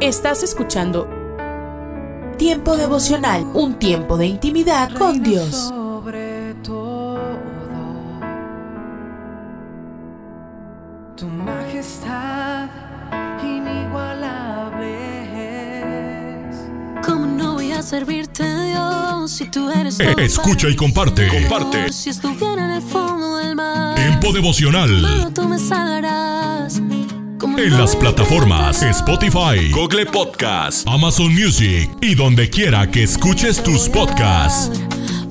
Estás escuchando Tiempo devocional, un tiempo de intimidad con Dios. Sobre todo, tu majestad inigualable es. ¿Cómo no voy a servirte, Dios, si tú eres Eh, todo escucha y comparte. Comparte. Si estuviera en el fondo del mar, Tiempo devocional. Tú me salvarás. ¿Cómo En las plataformas Spotify, Google Podcast, Amazon Music y donde quiera que escuches tus podcasts.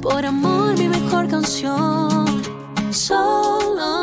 Por amor, mi mejor canción. Solo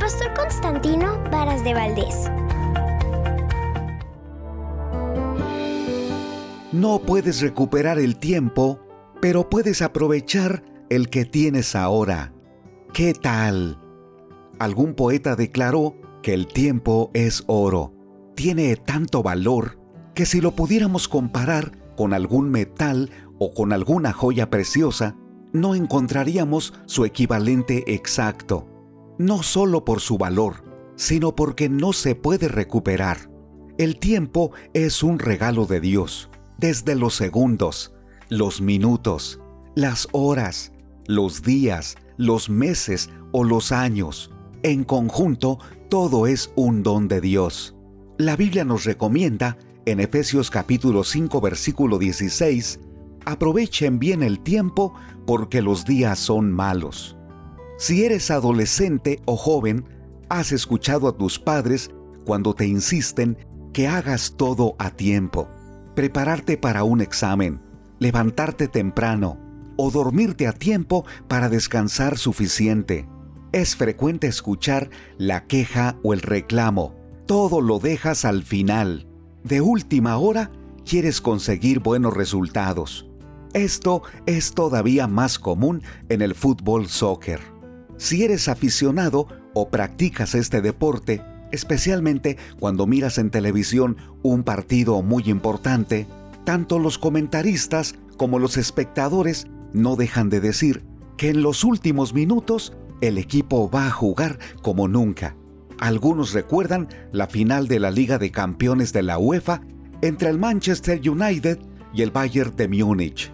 Pastor Constantino Varas de Valdés. No puedes recuperar el tiempo, pero puedes aprovechar el que tienes ahora. ¿Qué tal? Algún poeta declaró que el tiempo es oro. Tiene tanto valor que si lo pudiéramos comparar con algún metal o con alguna joya preciosa, no encontraríamos su equivalente exacto. No solo por su valor, sino porque no se puede recuperar. El tiempo es un regalo de Dios desde los segundos, los minutos, las horas, los días, los meses o los años. En conjunto, todo es un don de Dios. La Biblia nos recomienda, en Efesios capítulo 5 versículo 16, aprovechen bien el tiempo porque los días son malos. Si eres adolescente o joven, has escuchado a tus padres cuando te insisten que hagas todo a tiempo prepararte para un examen, levantarte temprano o dormirte a tiempo para descansar suficiente. Es frecuente escuchar la queja o el reclamo. Todo lo dejas al final. De última hora quieres conseguir buenos resultados. Esto es todavía más común en el fútbol soccer. Si eres aficionado o practicas este deporte, especialmente cuando miras en televisión un partido muy importante, tanto los comentaristas como los espectadores no dejan de decir que en los últimos minutos el equipo va a jugar como nunca. Algunos recuerdan la final de la Liga de Campeones de la UEFA entre el Manchester United y el Bayern de Múnich.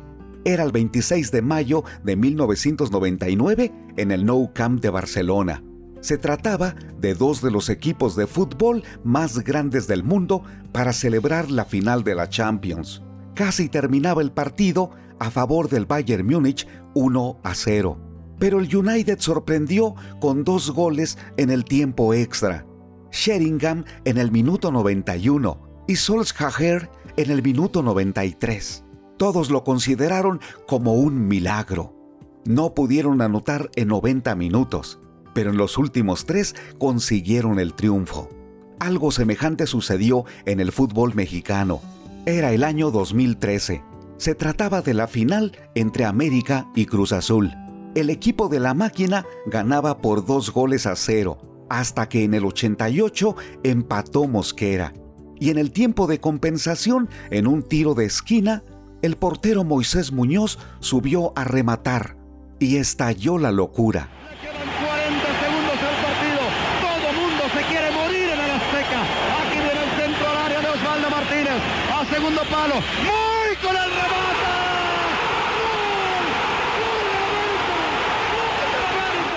Era el 26 de mayo de 1999 en el Nou Camp de Barcelona. Se trataba de dos de los equipos de fútbol más grandes del mundo para celebrar la final de la Champions. Casi terminaba el partido a favor del Bayern Múnich 1 a 0. Pero el United sorprendió con dos goles en el tiempo extra. Sheringham en el minuto 91 y Solskjaer en el minuto 93. Todos lo consideraron como un milagro. No pudieron anotar en 90 minutos, pero en los últimos tres consiguieron el triunfo. Algo semejante sucedió en el fútbol mexicano. Era el año 2013. Se trataba de la final entre América y Cruz Azul. El equipo de la máquina ganaba por dos goles a cero, hasta que en el 88 empató Mosquera. Y en el tiempo de compensación, en un tiro de esquina, el portero Moisés Muñoz subió a rematar y estalló la locura. Quedan 40 segundos del partido. Todo mundo se quiere morir en el Azteca. Aquí viene el centro al área de Osvaldo Martínez. A segundo palo. Muy con el remate.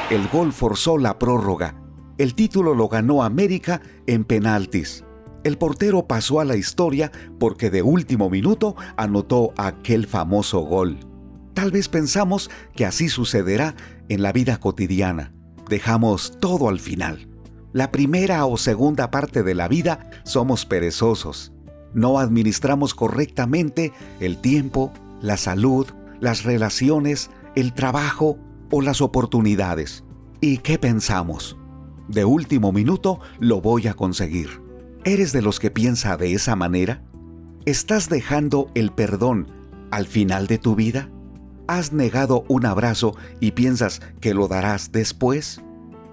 El gol forzó la prórroga. El título lo ganó América en penaltis. El portero pasó a la historia porque de último minuto anotó aquel famoso gol. Tal vez pensamos que así sucederá en la vida cotidiana. Dejamos todo al final. La primera o segunda parte de la vida somos perezosos. No administramos correctamente el tiempo, la salud, las relaciones, el trabajo o las oportunidades. ¿Y qué pensamos? De último minuto lo voy a conseguir. ¿Eres de los que piensa de esa manera? ¿Estás dejando el perdón al final de tu vida? ¿Has negado un abrazo y piensas que lo darás después?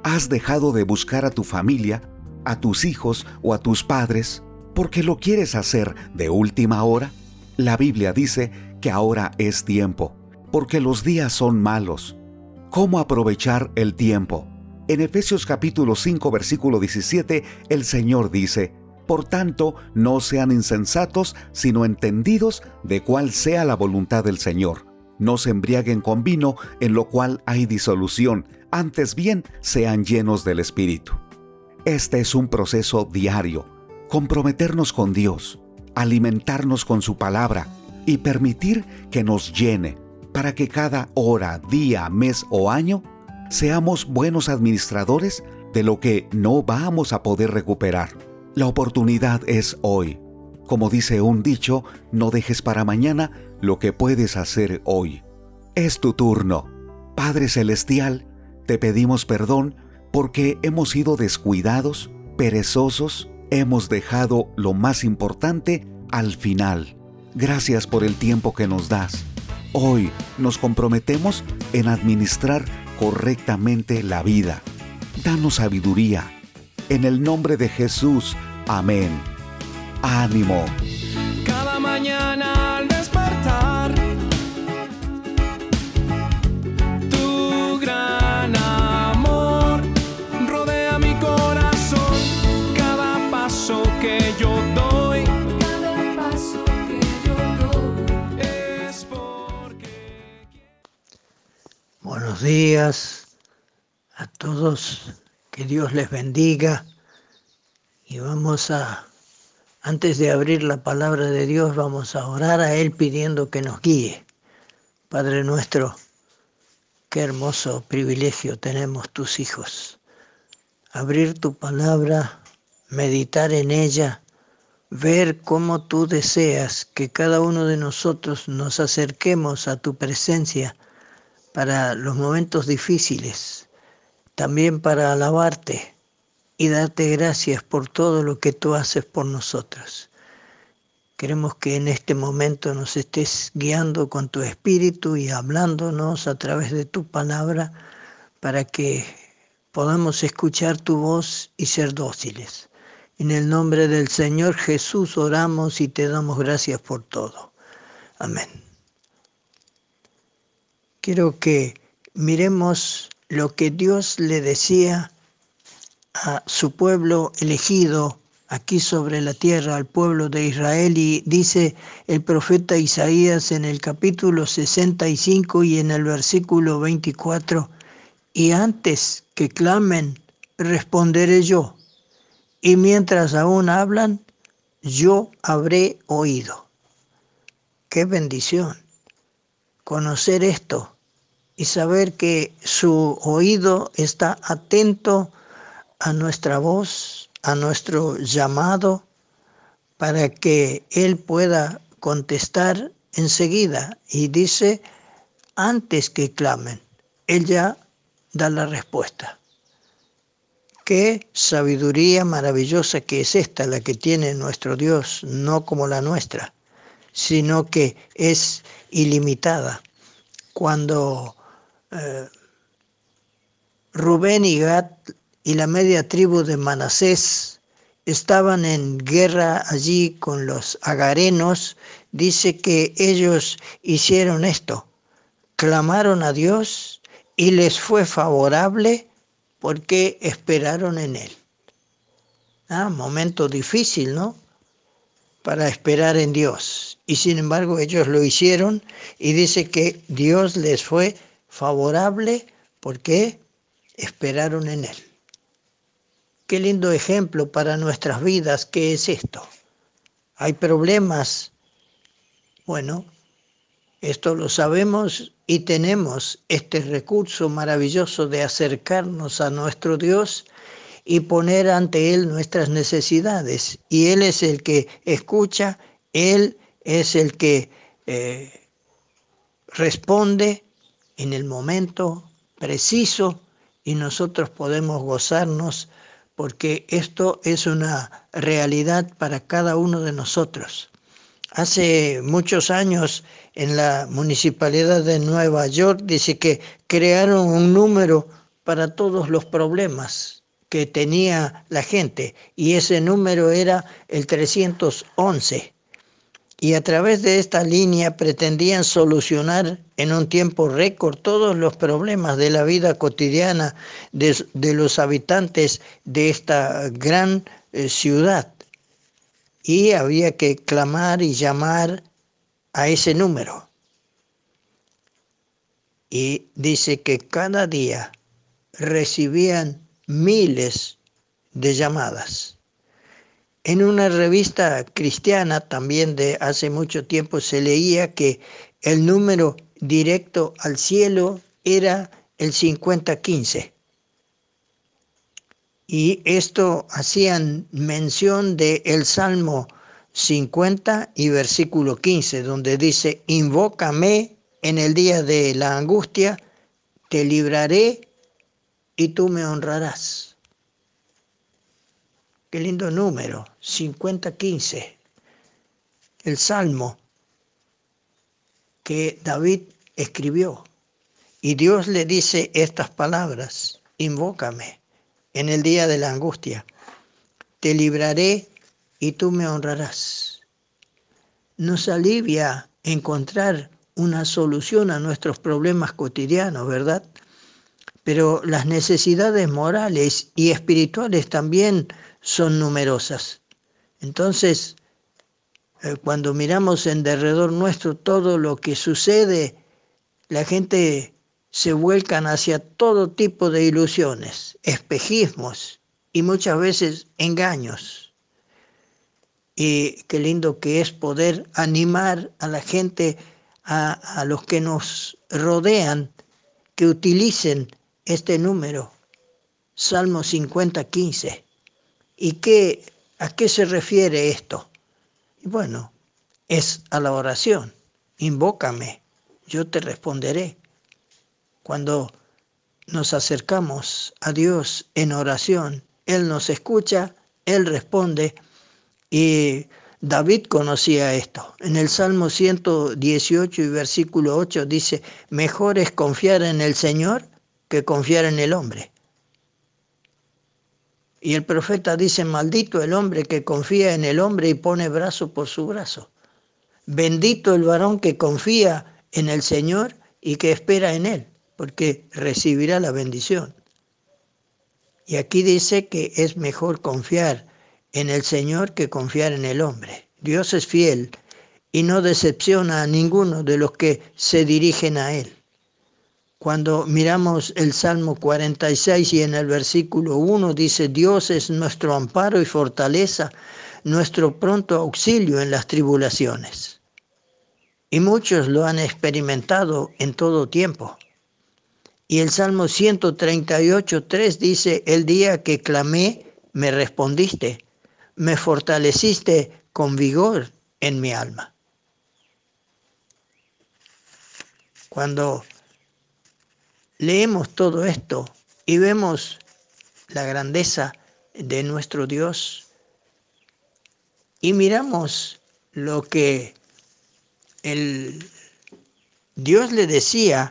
¿Has dejado de buscar a tu familia, a tus hijos o a tus padres porque lo quieres hacer de última hora? La Biblia dice que ahora es tiempo, porque los días son malos. ¿Cómo aprovechar el tiempo? En Efesios capítulo 5 versículo 17 el Señor dice, Por tanto, no sean insensatos, sino entendidos de cuál sea la voluntad del Señor. No se embriaguen con vino, en lo cual hay disolución, antes bien sean llenos del Espíritu. Este es un proceso diario, comprometernos con Dios, alimentarnos con su palabra y permitir que nos llene para que cada hora, día, mes o año seamos buenos administradores de lo que no vamos a poder recuperar. La oportunidad es hoy. Como dice un dicho, no dejes para mañana lo que puedes hacer hoy. Es tu turno. Padre Celestial, te pedimos perdón porque hemos sido descuidados, perezosos, hemos dejado lo más importante al final. Gracias por el tiempo que nos das. Hoy nos comprometemos en administrar correctamente la vida. Danos sabiduría. En el nombre de Jesús. Amén. Ánimo. Cada mañana al despertar, Buenos días a todos, que Dios les bendiga y vamos a, antes de abrir la palabra de Dios, vamos a orar a Él pidiendo que nos guíe. Padre nuestro, qué hermoso privilegio tenemos tus hijos. Abrir tu palabra, meditar en ella, ver cómo tú deseas que cada uno de nosotros nos acerquemos a tu presencia para los momentos difíciles, también para alabarte y darte gracias por todo lo que tú haces por nosotros. Queremos que en este momento nos estés guiando con tu espíritu y hablándonos a través de tu palabra para que podamos escuchar tu voz y ser dóciles. En el nombre del Señor Jesús oramos y te damos gracias por todo. Amén. Quiero que miremos lo que Dios le decía a su pueblo elegido aquí sobre la tierra, al pueblo de Israel, y dice el profeta Isaías en el capítulo 65 y en el versículo 24, y antes que clamen, responderé yo, y mientras aún hablan, yo habré oído. Qué bendición conocer esto y saber que su oído está atento a nuestra voz, a nuestro llamado, para que Él pueda contestar enseguida. Y dice, antes que clamen, Él ya da la respuesta. Qué sabiduría maravillosa que es esta la que tiene nuestro Dios, no como la nuestra, sino que es ilimitada. Cuando eh, Rubén y Gad y la media tribu de Manasés estaban en guerra allí con los agarenos, dice que ellos hicieron esto, clamaron a Dios y les fue favorable porque esperaron en Él. Ah, momento difícil, ¿no? Para esperar en Dios. Y sin embargo ellos lo hicieron y dice que Dios les fue favorable porque esperaron en Él. Qué lindo ejemplo para nuestras vidas, ¿qué es esto? Hay problemas. Bueno, esto lo sabemos y tenemos este recurso maravilloso de acercarnos a nuestro Dios y poner ante Él nuestras necesidades. Y Él es el que escucha, Él es el que eh, responde en el momento preciso y nosotros podemos gozarnos porque esto es una realidad para cada uno de nosotros. Hace muchos años en la municipalidad de Nueva York dice que crearon un número para todos los problemas que tenía la gente y ese número era el 311 y a través de esta línea pretendían solucionar en un tiempo récord todos los problemas de la vida cotidiana de, los habitantes de esta gran eh, ciudad. Y había que clamar y llamar a ese número. Y dice que cada día recibían miles de llamadas. En una revista cristiana también de hace mucho tiempo se leía que el número directo al cielo era el 5015. Y esto hacían mención del el Salmo 50 y versículo 15, donde dice, invócame en el día de la angustia, te libraré y tú me honrarás. Qué lindo número, 5015. El salmo que David escribió. Y Dios le dice estas palabras, invócame en el día de la angustia, te libraré y tú me honrarás. Nos alivia encontrar una solución a nuestros problemas cotidianos, ¿verdad? Pero las necesidades morales y espirituales también son numerosas. Entonces, eh, cuando miramos en derredor nuestro todo lo que sucede, la gente se vuelcan hacia todo tipo de ilusiones, espejismos y muchas veces engaños. Y qué lindo que es poder animar a la gente, a, a los que nos rodean, que utilicen este número, Salmo 50, 15 ¿Y qué, a qué se refiere esto? bueno, es a la oración. Invócame, yo te responderé. Cuando nos acercamos a Dios en oración, Él nos escucha, Él responde y David conocía esto. En el Salmo 118 y versículo 8 dice, mejor es confiar en el Señor que confiar en el hombre. Y el profeta dice, maldito el hombre que confía en el hombre y pone brazo por su brazo. Bendito el varón que confía en el Señor y que espera en Él, porque recibirá la bendición. Y aquí dice que es mejor confiar en el Señor que confiar en el hombre. Dios es fiel y no decepciona a ninguno de los que se dirigen a Él. Cuando miramos el Salmo 46 y en el versículo 1 dice, Dios es nuestro amparo y fortaleza, nuestro pronto auxilio en las tribulaciones. Y muchos lo han experimentado en todo tiempo. Y el Salmo 138, 3 dice, el día que clamé, me respondiste, me fortaleciste con vigor en mi alma. Cuando leemos todo esto y vemos la grandeza de nuestro Dios y miramos lo que el Dios le decía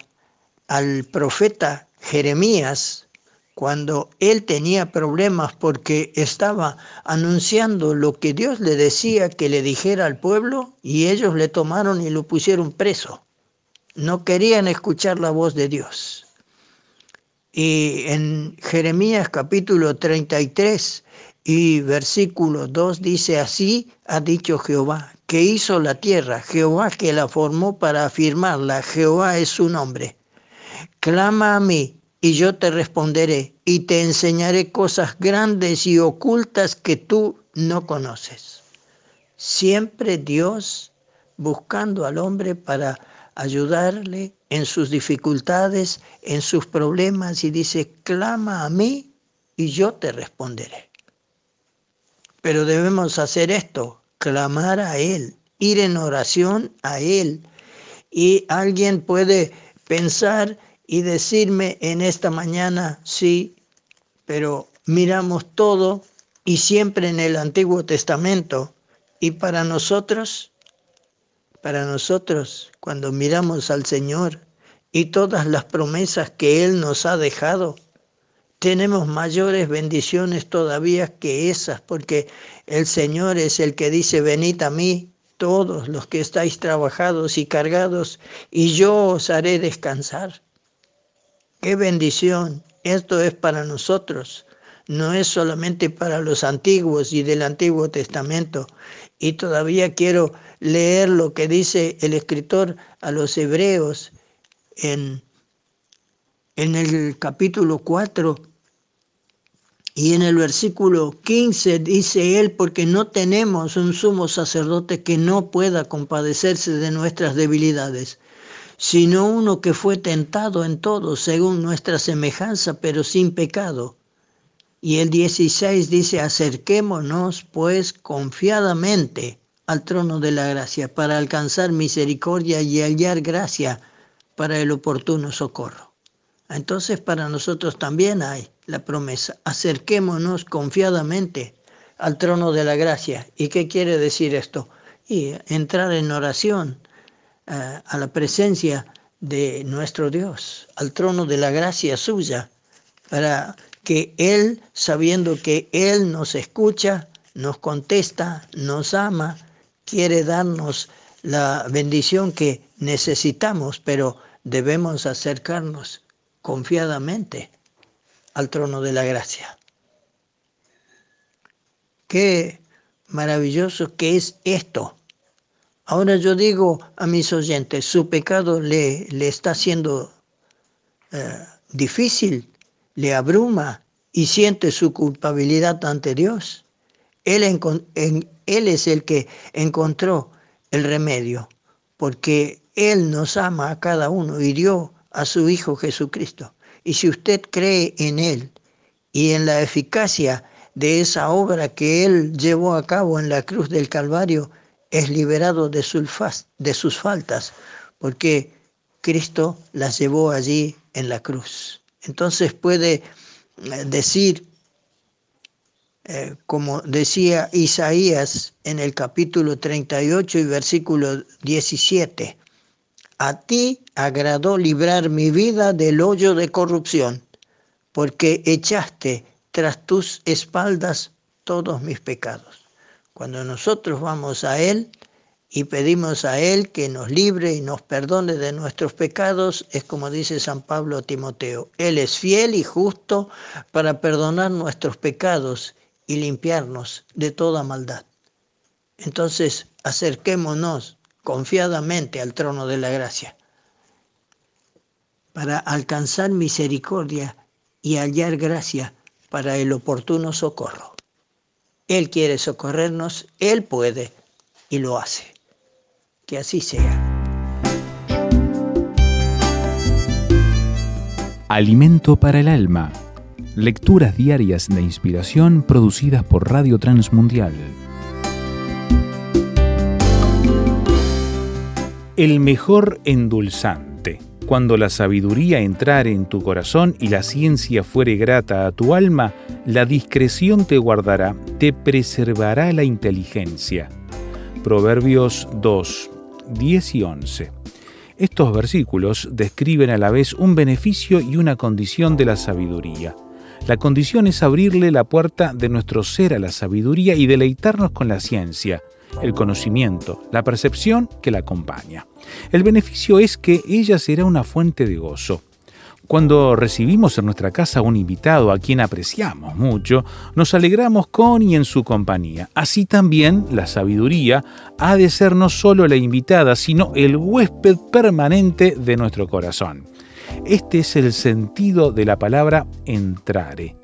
al profeta Jeremías cuando él tenía problemas porque estaba anunciando lo que Dios le decía que le dijera al pueblo y ellos le tomaron y lo pusieron preso. No querían escuchar la voz de Dios. Y en Jeremías capítulo 33 y versículo 2 dice, así ha dicho Jehová, que hizo la tierra, Jehová que la formó para afirmarla, Jehová es su nombre. Clama a mí y yo te responderé y te enseñaré cosas grandes y ocultas que tú no conoces. Siempre Dios buscando al hombre para ayudarle en sus dificultades, en sus problemas y dice, clama a mí y yo te responderé. Pero debemos hacer esto, clamar a Él, ir en oración a Él. Y alguien puede pensar y decirme en esta mañana, sí, pero miramos todo y siempre en el Antiguo Testamento. Y para nosotros, para nosotros, cuando miramos al Señor y todas las promesas que Él nos ha dejado, tenemos mayores bendiciones todavía que esas, porque el Señor es el que dice, venid a mí todos los que estáis trabajados y cargados, y yo os haré descansar. Qué bendición. Esto es para nosotros, no es solamente para los antiguos y del Antiguo Testamento. Y todavía quiero leer lo que dice el escritor a los hebreos en, en el capítulo 4 y en el versículo 15 dice él, porque no tenemos un sumo sacerdote que no pueda compadecerse de nuestras debilidades, sino uno que fue tentado en todo según nuestra semejanza, pero sin pecado. Y el 16 dice, acerquémonos pues confiadamente al trono de la gracia para alcanzar misericordia y hallar gracia para el oportuno socorro. Entonces para nosotros también hay la promesa, acerquémonos confiadamente al trono de la gracia. ¿Y qué quiere decir esto? Y entrar en oración eh, a la presencia de nuestro Dios, al trono de la gracia suya, para que Él, sabiendo que Él nos escucha, nos contesta, nos ama, quiere darnos la bendición que necesitamos, pero debemos acercarnos confiadamente al trono de la gracia. Qué maravilloso que es esto. Ahora yo digo a mis oyentes, su pecado le, le está siendo eh, difícil, le abruma y siente su culpabilidad ante Dios. Él, es el que encontró el remedio, porque Él nos ama a cada uno y dio a su Hijo Jesucristo. Y si usted cree en Él y en la eficacia de esa obra que Él llevó a cabo en la cruz del Calvario, es liberado de de sus faltas, porque Cristo las llevó allí en la cruz. Entonces puede eh, decir, eh, como decía Isaías en el capítulo 38 y versículo 17, a ti agradó librar mi vida del hoyo de corrupción, porque echaste tras tus espaldas todos mis pecados. Cuando nosotros vamos a Él y pedimos a Él que nos libre y nos perdone de nuestros pecados, es como dice San Pablo a Timoteo, Él es fiel y justo para perdonar nuestros pecados y limpiarnos de toda maldad. Entonces, acerquémonos confiadamente al trono de la gracia para alcanzar misericordia y hallar gracia para el oportuno socorro. Él quiere socorrernos, Él puede y lo hace. Que así sea. Alimento para el alma. Lecturas diarias de inspiración producidas por Radio Transmundial. El mejor endulzante. Cuando la sabiduría entrare en tu corazón y la ciencia fuere grata a tu alma, la discreción te guardará, te preservará la inteligencia. Proverbios 2, 10 y 11. Estos versículos describen a la vez un beneficio y una condición de la sabiduría. La condición es abrirle la puerta de nuestro ser a la sabiduría y deleitarnos con la ciencia el conocimiento, la percepción que la acompaña. El beneficio es que ella será una fuente de gozo. Cuando recibimos en nuestra casa un invitado a quien apreciamos mucho, nos alegramos con y en su compañía. Así también la sabiduría ha de ser no solo la invitada, sino el huésped permanente de nuestro corazón. Este es el sentido de la palabra entrare.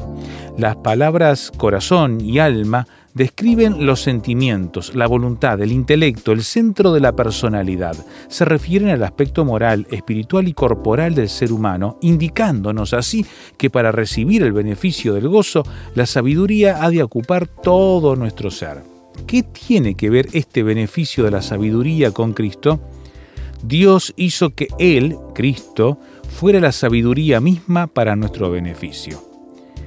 Las palabras corazón y alma describen los sentimientos, la voluntad, el intelecto, el centro de la personalidad. Se refieren al aspecto moral, espiritual y corporal del ser humano, indicándonos así que para recibir el beneficio del gozo, la sabiduría ha de ocupar todo nuestro ser. ¿Qué tiene que ver este beneficio de la sabiduría con Cristo? Dios hizo que Él, Cristo, fuera la sabiduría misma para nuestro beneficio.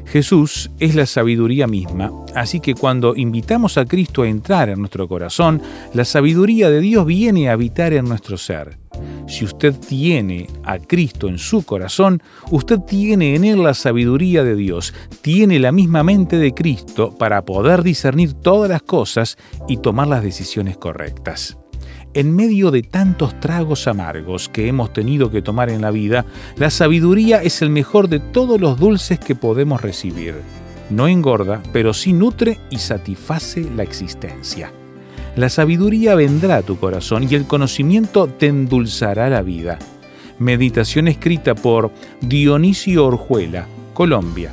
Jesús es la sabiduría misma, así que cuando invitamos a Cristo a entrar en nuestro corazón, la sabiduría de Dios viene a habitar en nuestro ser. Si usted tiene a Cristo en su corazón, usted tiene en él la sabiduría de Dios, tiene la misma mente de Cristo para poder discernir todas las cosas y tomar las decisiones correctas. En medio de tantos tragos amargos que hemos tenido que tomar en la vida, la sabiduría es el mejor de todos los dulces que podemos recibir. No engorda, pero sí nutre y satisface la existencia. La sabiduría vendrá a tu corazón y el conocimiento te endulzará la vida. Meditación escrita por Dionisio Orjuela, Colombia.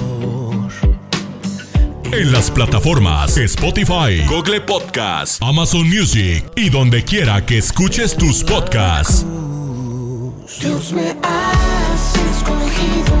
En las plataformas Spotify, Google Podcast, Amazon Music y donde quiera que escuches tus podcasts. Dios me has escogido.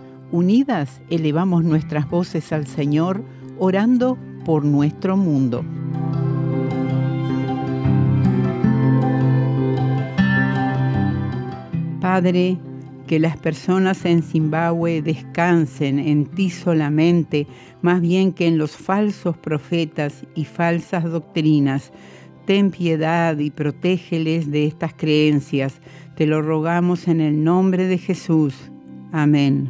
Unidas elevamos nuestras voces al Señor, orando por nuestro mundo. Padre, que las personas en Zimbabue descansen en ti solamente, más bien que en los falsos profetas y falsas doctrinas. Ten piedad y protégeles de estas creencias. Te lo rogamos en el nombre de Jesús. Amén.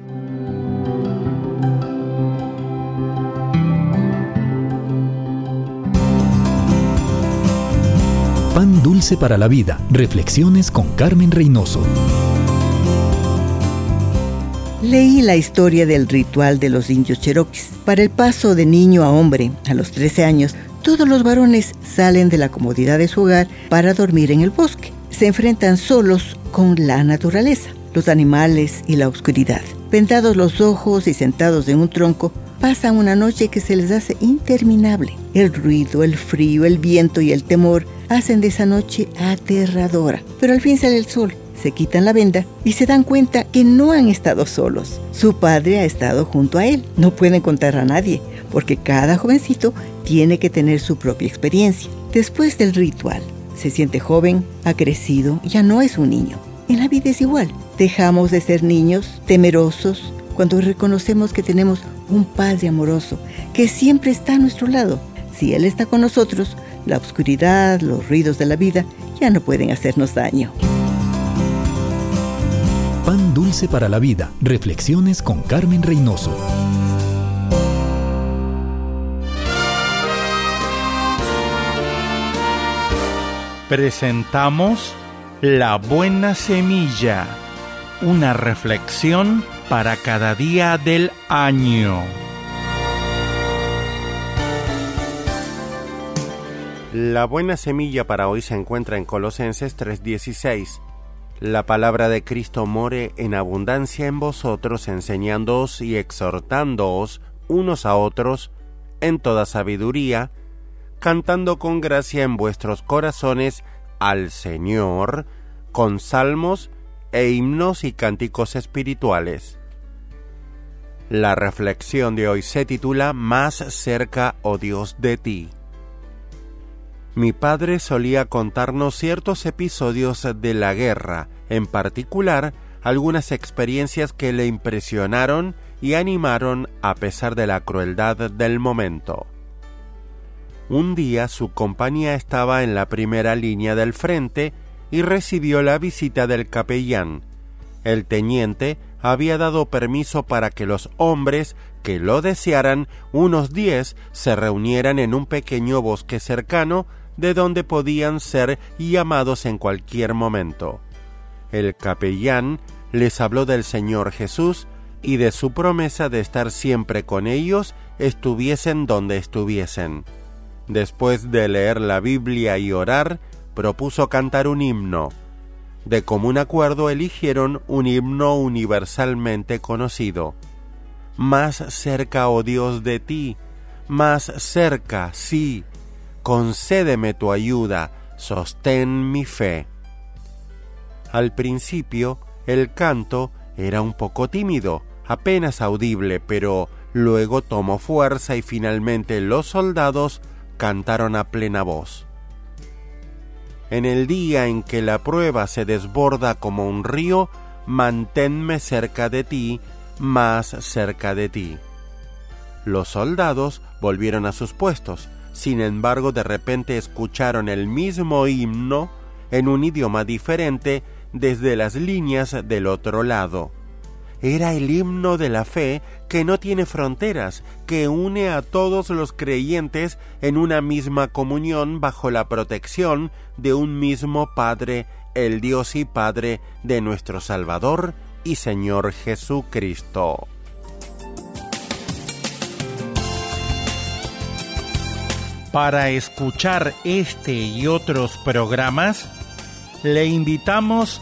Pan dulce para la vida. Reflexiones con Carmen Reynoso. Leí la historia del ritual de los indios cheroquis. Para el paso de niño a hombre, a los 13 años, todos los varones salen de la comodidad de su hogar para dormir en el bosque. Se enfrentan solos con la naturaleza, los animales y la oscuridad. Vendados los ojos y sentados en un tronco, pasan una noche que se les hace interminable. El ruido, el frío, el viento y el temor hacen de esa noche aterradora. Pero al fin sale el sol, se quitan la venda y se dan cuenta que no han estado solos. Su padre ha estado junto a él. No pueden contar a nadie, porque cada jovencito tiene que tener su propia experiencia. Después del ritual, se siente joven, ha crecido, ya no es un niño. En la vida es igual. Dejamos de ser niños, temerosos, cuando reconocemos que tenemos un Padre amoroso, que siempre está a nuestro lado. Si Él está con nosotros, la oscuridad, los ruidos de la vida ya no pueden hacernos daño. Pan Dulce para la Vida. Reflexiones con Carmen Reynoso. Presentamos la Buena Semilla, una reflexión para cada día del año. La buena semilla para hoy se encuentra en Colosenses 3:16. La palabra de Cristo more en abundancia en vosotros, enseñándoos y exhortándoos unos a otros en toda sabiduría, cantando con gracia en vuestros corazones al Señor, con salmos e himnos y cánticos espirituales. La reflexión de hoy se titula Más cerca, oh Dios, de ti. Mi padre solía contarnos ciertos episodios de la guerra, en particular algunas experiencias que le impresionaron y animaron a pesar de la crueldad del momento. Un día su compañía estaba en la primera línea del frente y recibió la visita del capellán. El teniente había dado permiso para que los hombres que lo desearan, unos diez, se reunieran en un pequeño bosque cercano de donde podían ser llamados en cualquier momento. El capellán les habló del Señor Jesús y de su promesa de estar siempre con ellos, estuviesen donde estuviesen. Después de leer la Biblia y orar, propuso cantar un himno. De común acuerdo eligieron un himno universalmente conocido. Más cerca, oh Dios, de ti, más cerca, sí, concédeme tu ayuda, sostén mi fe. Al principio, el canto era un poco tímido, apenas audible, pero luego tomó fuerza y finalmente los soldados cantaron a plena voz. En el día en que la prueba se desborda como un río, manténme cerca de ti, más cerca de ti. Los soldados volvieron a sus puestos, sin embargo, de repente escucharon el mismo himno en un idioma diferente desde las líneas del otro lado. Era el himno de la fe que no tiene fronteras, que une a todos los creyentes en una misma comunión bajo la protección de un mismo Padre, el Dios y Padre de nuestro Salvador y Señor Jesucristo. Para escuchar este y otros programas, le invitamos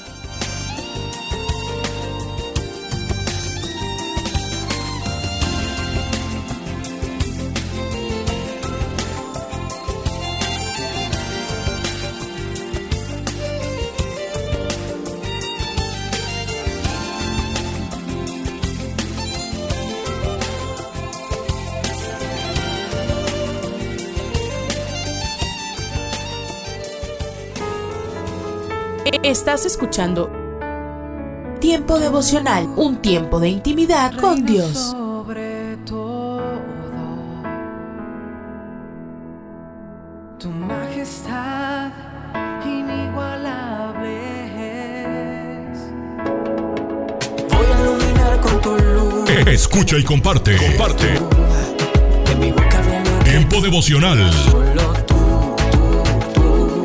Estás escuchando Tiempo devocional, un tiempo de intimidad con Dios. Sobre todo, tu majestad inigualable es. Voy a iluminar con tu luz. Escucha y comparte. Comparte. Tiempo devocional.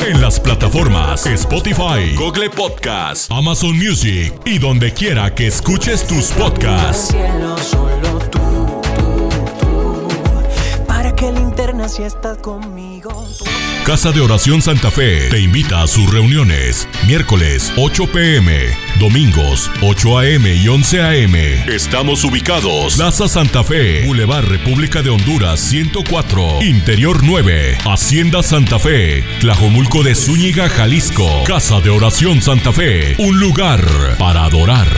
En las plataformas Spotify, Google Podcast, Amazon Music y donde quiera que escuches tus podcasts. Cielo, solo tú, tú, tú. Para que linterna si estás conmigo. Casa de Oración Santa Fe te invita a sus reuniones. Miércoles 8 pm, domingos 8 am y 11 am. Estamos ubicados. Plaza Santa Fe, Boulevard República de Honduras 104, Interior 9, Hacienda Santa Fe, Tlajomulco de Zúñiga, Jalisco. Casa de Oración Santa Fe, un lugar para adorar.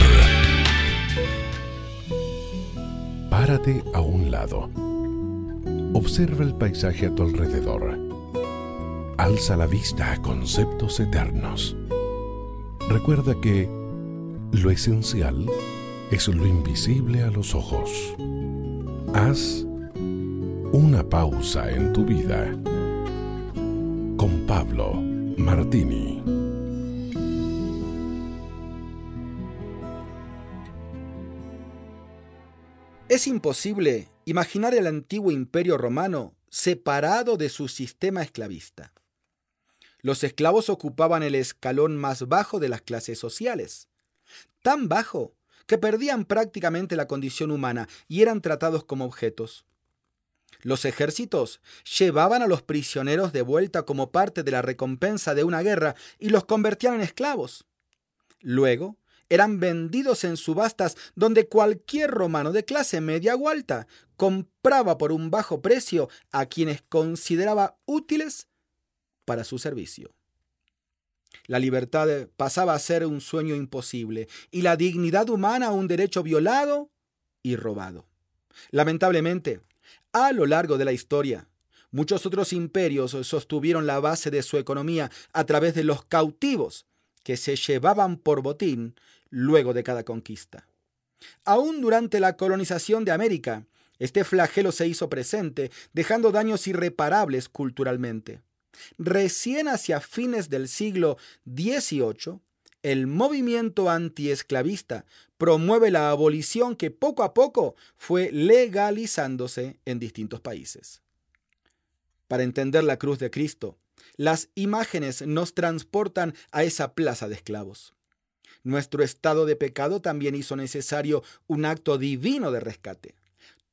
Párate a un lado. Observa el paisaje a tu alrededor. Alza la vista a conceptos eternos. Recuerda que lo esencial es lo invisible a los ojos. Haz una pausa en tu vida. Con Pablo Martini. Es imposible imaginar el antiguo imperio romano separado de su sistema esclavista. Los esclavos ocupaban el escalón más bajo de las clases sociales, tan bajo que perdían prácticamente la condición humana y eran tratados como objetos. Los ejércitos llevaban a los prisioneros de vuelta como parte de la recompensa de una guerra y los convertían en esclavos. Luego, eran vendidos en subastas donde cualquier romano de clase media o alta compraba por un bajo precio a quienes consideraba útiles para su servicio. La libertad pasaba a ser un sueño imposible y la dignidad humana un derecho violado y robado. Lamentablemente, a lo largo de la historia, muchos otros imperios sostuvieron la base de su economía a través de los cautivos que se llevaban por botín luego de cada conquista. Aún durante la colonización de América, este flagelo se hizo presente, dejando daños irreparables culturalmente. Recién hacia fines del siglo XVIII, el movimiento antiesclavista promueve la abolición que poco a poco fue legalizándose en distintos países. Para entender la cruz de Cristo, las imágenes nos transportan a esa plaza de esclavos. Nuestro estado de pecado también hizo necesario un acto divino de rescate.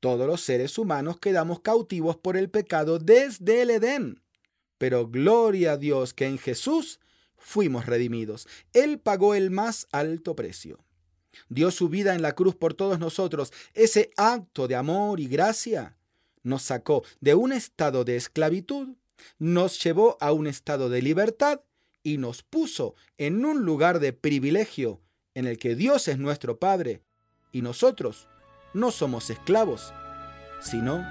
Todos los seres humanos quedamos cautivos por el pecado desde el Edén. Pero gloria a Dios que en Jesús fuimos redimidos. Él pagó el más alto precio. Dio su vida en la cruz por todos nosotros. Ese acto de amor y gracia nos sacó de un estado de esclavitud, nos llevó a un estado de libertad y nos puso en un lugar de privilegio en el que Dios es nuestro Padre y nosotros no somos esclavos, sino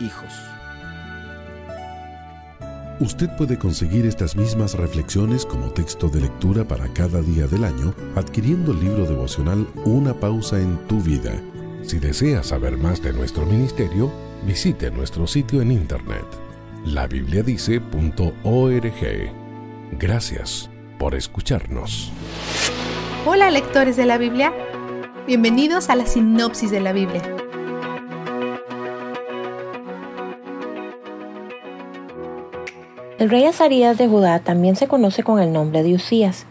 hijos. Usted puede conseguir estas mismas reflexiones como texto de lectura para cada día del año adquiriendo el libro devocional Una pausa en tu vida. Si desea saber más de nuestro ministerio, visite nuestro sitio en internet labibliadice.org. Gracias por escucharnos. Hola lectores de la Biblia, bienvenidos a la sinopsis de la Biblia. El rey Azarías de Judá también se conoce con el nombre de Usías.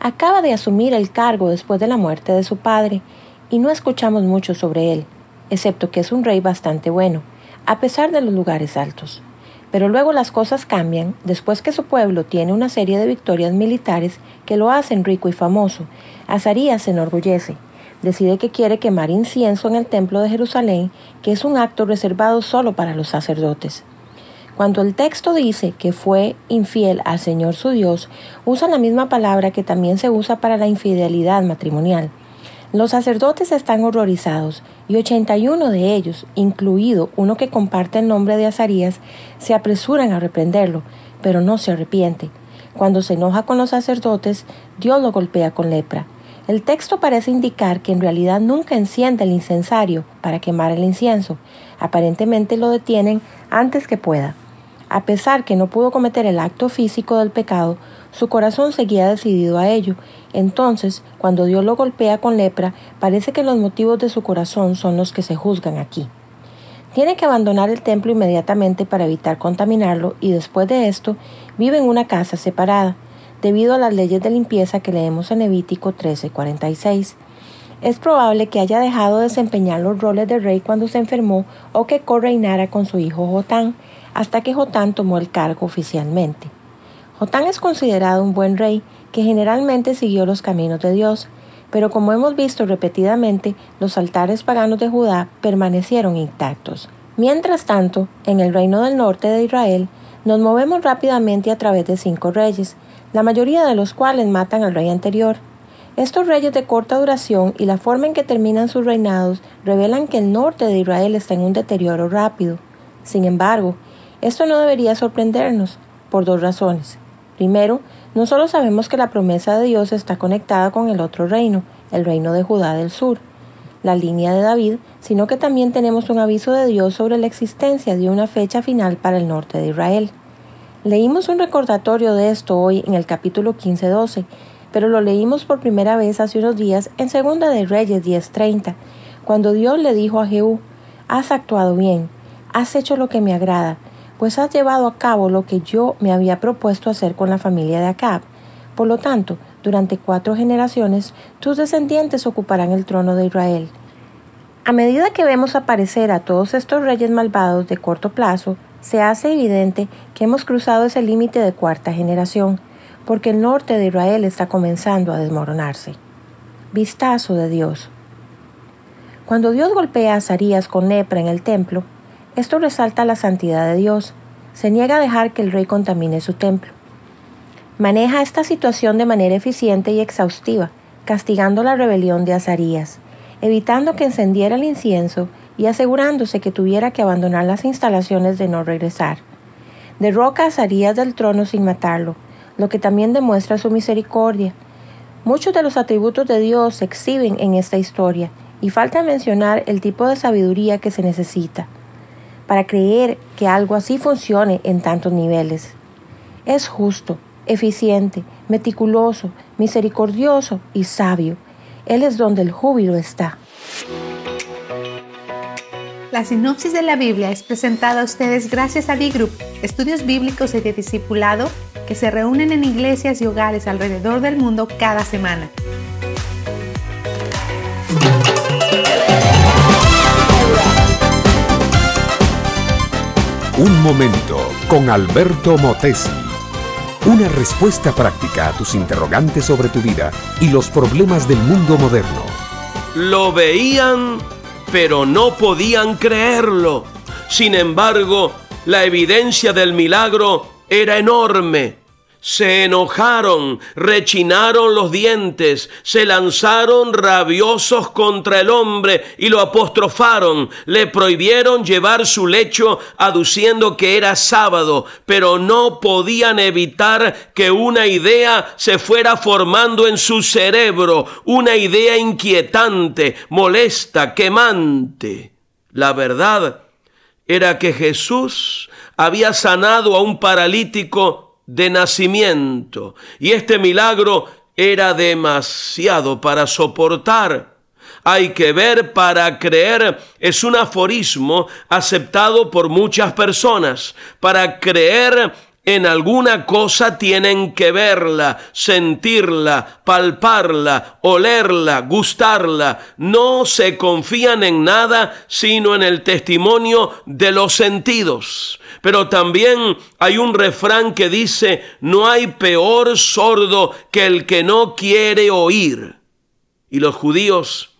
Acaba de asumir el cargo después de la muerte de su padre y no escuchamos mucho sobre él, excepto que es un rey bastante bueno, a pesar de los lugares altos. Pero luego las cosas cambian después que su pueblo tiene una serie de victorias militares que lo hacen rico y famoso. Azarías se enorgullece. Decide que quiere quemar incienso en el templo de Jerusalén, que es un acto reservado solo para los sacerdotes. Cuando el texto dice que fue infiel al Señor su Dios, usa la misma palabra que también se usa para la infidelidad matrimonial. Los sacerdotes están horrorizados y 81 de ellos, incluido uno que comparte el nombre de Azarías, se apresuran a reprenderlo, pero no se arrepiente. Cuando se enoja con los sacerdotes, Dios lo golpea con lepra. El texto parece indicar que en realidad nunca enciende el incensario para quemar el incienso. Aparentemente lo detienen antes que pueda. A pesar que no pudo cometer el acto físico del pecado, su corazón seguía decidido a ello. Entonces, cuando Dios lo golpea con lepra, parece que los motivos de su corazón son los que se juzgan aquí. Tiene que abandonar el templo inmediatamente para evitar contaminarlo y después de esto vive en una casa separada, debido a las leyes de limpieza que leemos en Levítico 13:46. Es probable que haya dejado de desempeñar los roles de rey cuando se enfermó o que co-reinara con su hijo Jotán, hasta que Jotán tomó el cargo oficialmente. Jotán es considerado un buen rey que generalmente siguió los caminos de Dios, pero como hemos visto repetidamente, los altares paganos de Judá permanecieron intactos. Mientras tanto, en el reino del norte de Israel, nos movemos rápidamente a través de cinco reyes, la mayoría de los cuales matan al rey anterior. Estos reyes de corta duración y la forma en que terminan sus reinados revelan que el norte de Israel está en un deterioro rápido. Sin embargo, esto no debería sorprendernos por dos razones. Primero, no solo sabemos que la promesa de Dios está conectada con el otro reino, el reino de Judá del sur, la línea de David, sino que también tenemos un aviso de Dios sobre la existencia de una fecha final para el norte de Israel. Leímos un recordatorio de esto hoy en el capítulo 15-12, pero lo leímos por primera vez hace unos días en Segunda de Reyes 10:30, cuando Dios le dijo a Jehú, has actuado bien, has hecho lo que me agrada, pues has llevado a cabo lo que yo me había propuesto hacer con la familia de Acab. Por lo tanto, durante cuatro generaciones, tus descendientes ocuparán el trono de Israel. A medida que vemos aparecer a todos estos reyes malvados de corto plazo, se hace evidente que hemos cruzado ese límite de cuarta generación, porque el norte de Israel está comenzando a desmoronarse. Vistazo de Dios. Cuando Dios golpea a Azarías con lepra en el templo, esto resalta la santidad de Dios. Se niega a dejar que el rey contamine su templo. Maneja esta situación de manera eficiente y exhaustiva, castigando la rebelión de Azarías, evitando que encendiera el incienso y asegurándose que tuviera que abandonar las instalaciones de no regresar. Derroca a Azarías del trono sin matarlo, lo que también demuestra su misericordia. Muchos de los atributos de Dios se exhiben en esta historia, y falta mencionar el tipo de sabiduría que se necesita para creer que algo así funcione en tantos niveles. Es justo, eficiente, meticuloso, misericordioso y sabio. Él es donde el júbilo está. La sinopsis de la Biblia es presentada a ustedes gracias a D-Group, estudios bíblicos y de discipulado que se reúnen en iglesias y hogares alrededor del mundo cada semana. Un momento con Alberto Motesi. Una respuesta práctica a tus interrogantes sobre tu vida y los problemas del mundo moderno. Lo veían pero no podían creerlo. Sin embargo, la evidencia del milagro era enorme. Se enojaron, rechinaron los dientes, se lanzaron rabiosos contra el hombre y lo apostrofaron, le prohibieron llevar su lecho aduciendo que era sábado, pero no podían evitar que una idea se fuera formando en su cerebro, una idea inquietante, molesta, quemante. La verdad era que Jesús había sanado a un paralítico de nacimiento. Y este milagro era demasiado para soportar. Hay que ver para creer es un aforismo aceptado por muchas personas. Para creer en alguna cosa tienen que verla, sentirla, palparla, olerla, gustarla. No se confían en nada sino en el testimonio de los sentidos. Pero también hay un refrán que dice, no hay peor sordo que el que no quiere oír. Y los judíos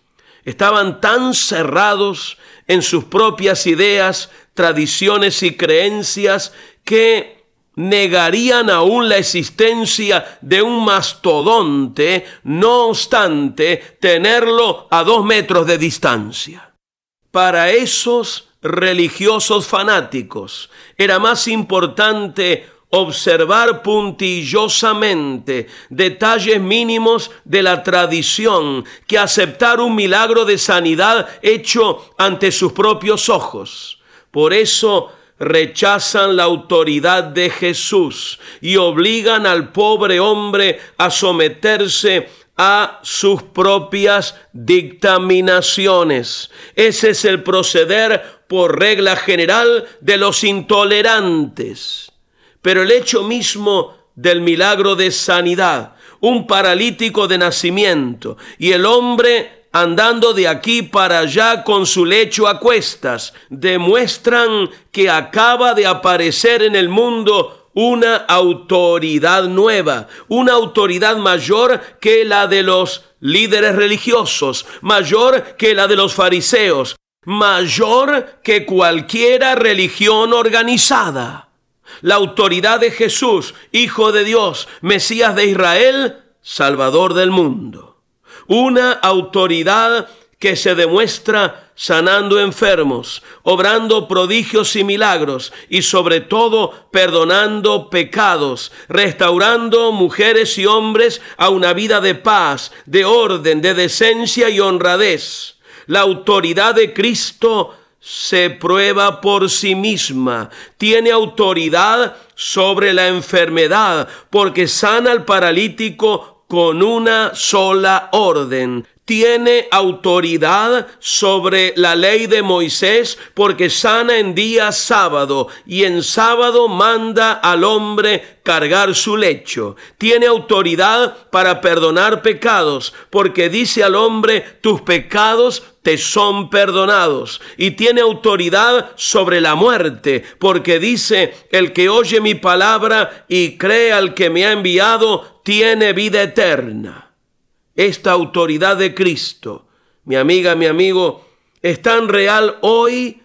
estaban tan cerrados en sus propias ideas, tradiciones y creencias que negarían aún la existencia de un mastodonte, no obstante tenerlo a dos metros de distancia. Para esos religiosos fanáticos era más importante observar puntillosamente detalles mínimos de la tradición que aceptar un milagro de sanidad hecho ante sus propios ojos. Por eso rechazan la autoridad de Jesús y obligan al pobre hombre a someterse a sus propias dictaminaciones. Ese es el proceder por regla general de los intolerantes. Pero el hecho mismo del milagro de sanidad, un paralítico de nacimiento y el hombre andando de aquí para allá con su lecho a cuestas, demuestran que acaba de aparecer en el mundo una autoridad nueva, una autoridad mayor que la de los líderes religiosos, mayor que la de los fariseos, mayor que cualquiera religión organizada. La autoridad de Jesús, Hijo de Dios, Mesías de Israel, Salvador del mundo una autoridad que se demuestra sanando enfermos, obrando prodigios y milagros y sobre todo perdonando pecados, restaurando mujeres y hombres a una vida de paz, de orden, de decencia y honradez. La autoridad de Cristo se prueba por sí misma, tiene autoridad sobre la enfermedad, porque sana al paralítico con una sola orden. tiene autoridad sobre la ley de Moisés porque sana en día sábado y en sábado manda al hombre cargar su lecho. Tiene autoridad para perdonar pecados porque dice al hombre tus pecados son perdonados. Y tiene autoridad sobre la muerte porque dice el que oye mi palabra y cree al que me ha enviado tiene vida eterna esta autoridad de Cristo, mi amiga, mi amigo, es tan real hoy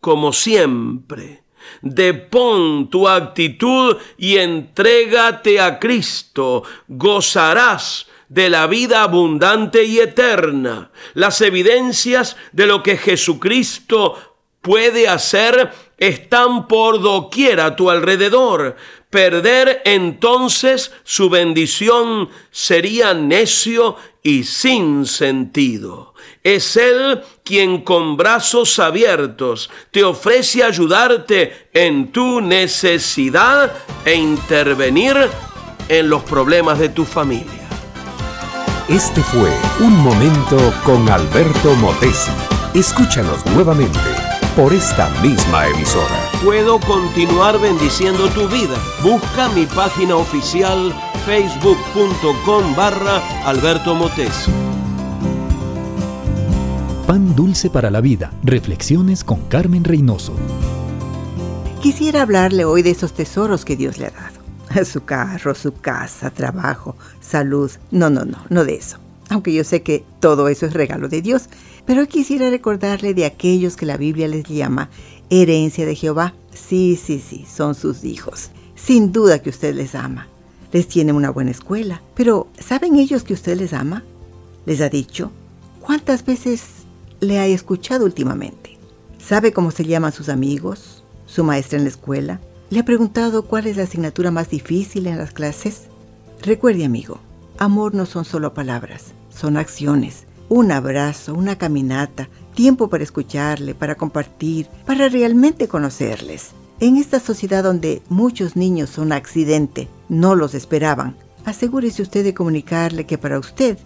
como siempre. Depón tu actitud y entrégate a Cristo. Gozarás de la vida abundante y eterna. Las evidencias de lo que Jesucristo puede hacer están por doquier a tu alrededor. Perder entonces su bendición sería necio y sin sentido. Es Él quien con brazos abiertos te ofrece ayudarte en tu necesidad e intervenir en los problemas de tu familia. Este fue Un Momento con Alberto Motesi. Escúchanos nuevamente por esta misma emisora. Puedo continuar bendiciendo tu vida. Busca mi página oficial facebook.com barra Alberto Motes. Pan dulce para la vida. Reflexiones con Carmen Reynoso. Quisiera hablarle hoy de esos tesoros que Dios le ha dado. Su carro, su casa, trabajo, salud. No, no, no, no de eso. Aunque yo sé que todo eso es regalo de Dios. Pero quisiera recordarle de aquellos que la Biblia les llama herencia de Jehová. Sí, sí, sí, son sus hijos. Sin duda que usted les ama. Les tiene una buena escuela. Pero ¿saben ellos que usted les ama? ¿Les ha dicho? ¿Cuántas veces le ha escuchado últimamente? ¿Sabe cómo se llaman sus amigos? ¿Su maestra en la escuela? ¿Le ha preguntado cuál es la asignatura más difícil en las clases? Recuerde, amigo, amor no son solo palabras, son acciones un abrazo, una caminata, tiempo para escucharle, para compartir, para realmente conocerles. En esta sociedad donde muchos niños son accidente, no los esperaban, asegúrese usted de comunicarle que para usted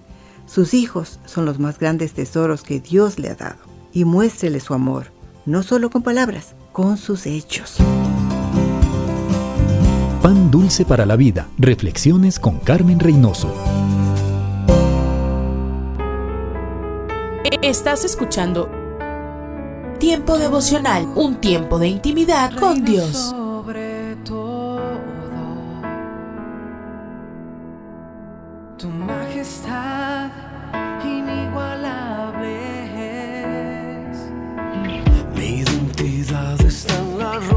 sus hijos son los más grandes tesoros que Dios le ha dado y muéstrele su amor, no solo con palabras, con sus hechos. Pan dulce para la vida. Reflexiones con Carmen Reynoso. Estás escuchando Tiempo devocional, un tiempo de intimidad con Dios.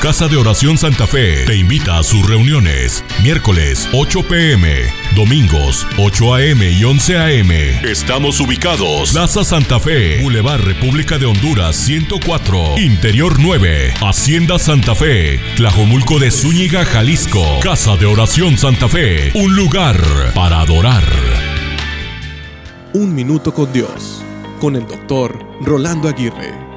Casa de Oración Santa Fe te invita a sus reuniones. Miércoles 8 pm, domingos 8 am y 11 am. Estamos ubicados. Plaza Santa Fe, Boulevard República de Honduras 104, Interior 9, Hacienda Santa Fe, Tlajomulco de Zúñiga, Jalisco. Casa de Oración Santa Fe, un lugar para adorar. Un minuto con Dios, con el doctor Rolando Aguirre.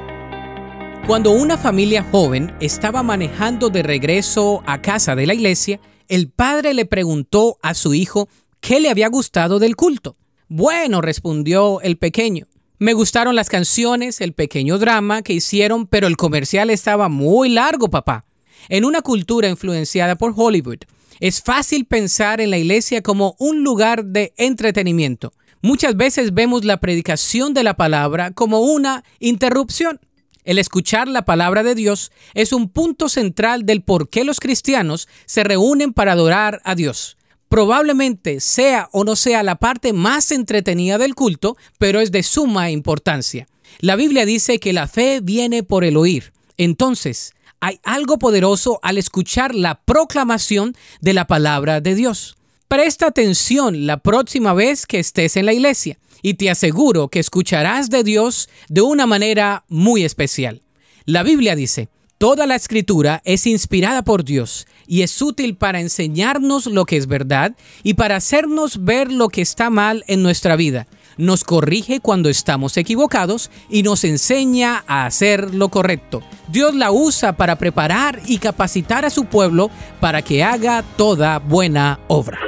Cuando una familia joven estaba manejando de regreso a casa de la iglesia, el padre le preguntó a su hijo qué le había gustado del culto. Bueno, respondió el pequeño. Me gustaron las canciones, el pequeño drama que hicieron, pero el comercial estaba muy largo, papá. En una cultura influenciada por Hollywood, es fácil pensar en la iglesia como un lugar de entretenimiento. Muchas veces vemos la predicación de la palabra como una interrupción. El escuchar la palabra de Dios es un punto central del por qué los cristianos se reúnen para adorar a Dios. Probablemente sea o no sea la parte más entretenida del culto, pero es de suma importancia. La Biblia dice que la fe viene por el oír. Entonces, hay algo poderoso al escuchar la proclamación de la palabra de Dios. Presta atención la próxima vez que estés en la iglesia y te aseguro que escucharás de Dios de una manera muy especial. La Biblia dice, Toda la escritura es inspirada por Dios y es útil para enseñarnos lo que es verdad y para hacernos ver lo que está mal en nuestra vida. Nos corrige cuando estamos equivocados y nos enseña a hacer lo correcto. Dios la usa para preparar y capacitar a su pueblo para que haga toda buena obra.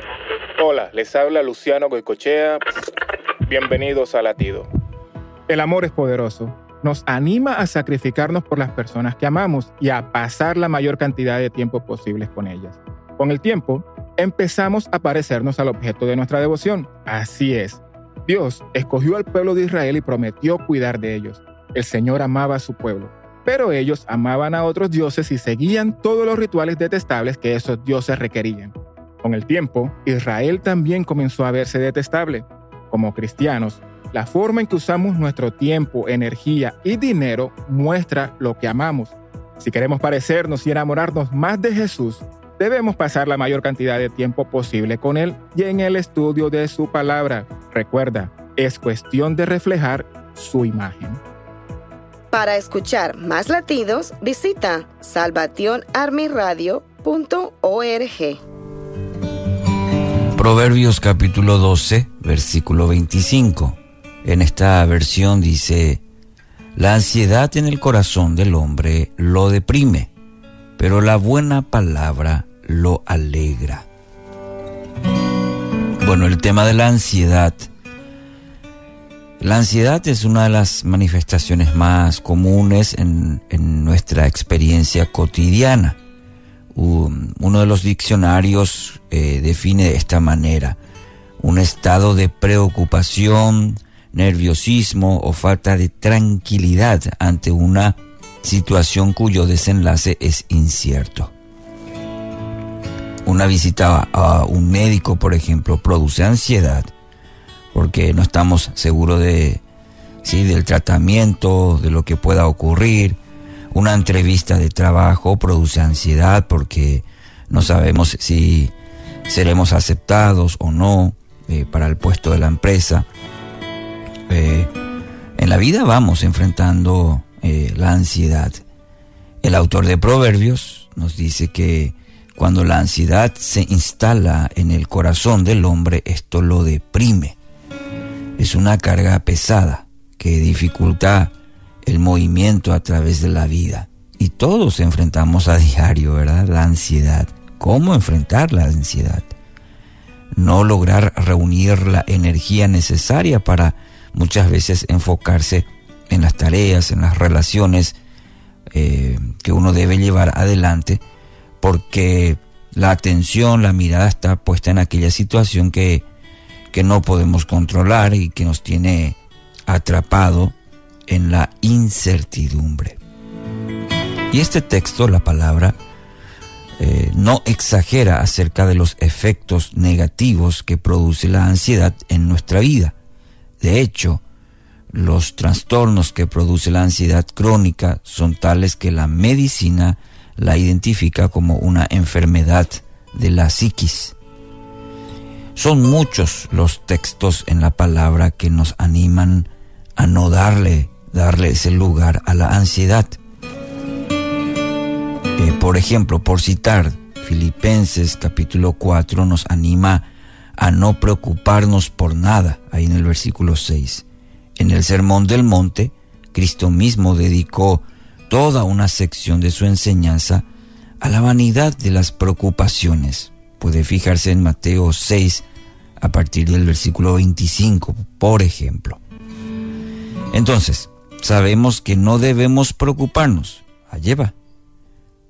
Hola, les habla Luciano Goicochea. Bienvenidos a Latido. El amor es poderoso nos anima a sacrificarnos por las personas que amamos y a pasar la mayor cantidad de tiempo posible con ellas. Con el tiempo, empezamos a parecernos al objeto de nuestra devoción. Así es. Dios escogió al pueblo de Israel y prometió cuidar de ellos. El Señor amaba a su pueblo, pero ellos amaban a otros dioses y seguían todos los rituales detestables que esos dioses requerían. Con el tiempo, Israel también comenzó a verse detestable. Como cristianos, la forma en que usamos nuestro tiempo, energía y dinero muestra lo que amamos. Si queremos parecernos y enamorarnos más de Jesús, debemos pasar la mayor cantidad de tiempo posible con Él y en el estudio de su palabra. Recuerda, es cuestión de reflejar su imagen. Para escuchar más latidos, visita salvationarmyradio.org. Proverbios capítulo 12, versículo 25. En esta versión dice, la ansiedad en el corazón del hombre lo deprime, pero la buena palabra lo alegra. Bueno, el tema de la ansiedad. La ansiedad es una de las manifestaciones más comunes en, nuestra experiencia cotidiana. Uno de los diccionarios eh, define de esta manera, un estado de preocupación, nerviosismo o falta de tranquilidad ante una situación cuyo desenlace es incierto. Una visita a un médico, por ejemplo, produce ansiedad porque no estamos seguros de, ¿sí? del tratamiento, de lo que pueda ocurrir. Una entrevista de trabajo produce ansiedad porque no sabemos si seremos aceptados o no eh, para el puesto de la empresa. Eh, en la vida vamos enfrentando eh, la ansiedad. El autor de Proverbios nos dice que cuando la ansiedad se instala en el corazón del hombre, esto lo deprime. Es una carga pesada que dificulta el movimiento a través de la vida. Y todos enfrentamos a diario, ¿verdad? La ansiedad. ¿Cómo enfrentar la ansiedad? No lograr reunir la energía necesaria para muchas veces enfocarse en las tareas, en las relaciones eh, que uno debe llevar adelante, porque la atención, la mirada está puesta en aquella situación que, que no podemos controlar y que nos tiene atrapado en la incertidumbre. Y este texto, la palabra, eh, no exagera acerca de los efectos negativos que produce la ansiedad en nuestra vida. De hecho, los trastornos que produce la ansiedad crónica son tales que la medicina la identifica como una enfermedad de la psiquis. Son muchos los textos en la palabra que nos animan a no darle, darle ese lugar a la ansiedad. Eh, por ejemplo, por citar, Filipenses capítulo 4 nos anima a no preocuparnos por nada, ahí en el versículo 6. En el Sermón del Monte, Cristo mismo dedicó toda una sección de su enseñanza a la vanidad de las preocupaciones. Puede fijarse en Mateo 6 a partir del versículo 25, por ejemplo. Entonces, sabemos que no debemos preocuparnos, allí va.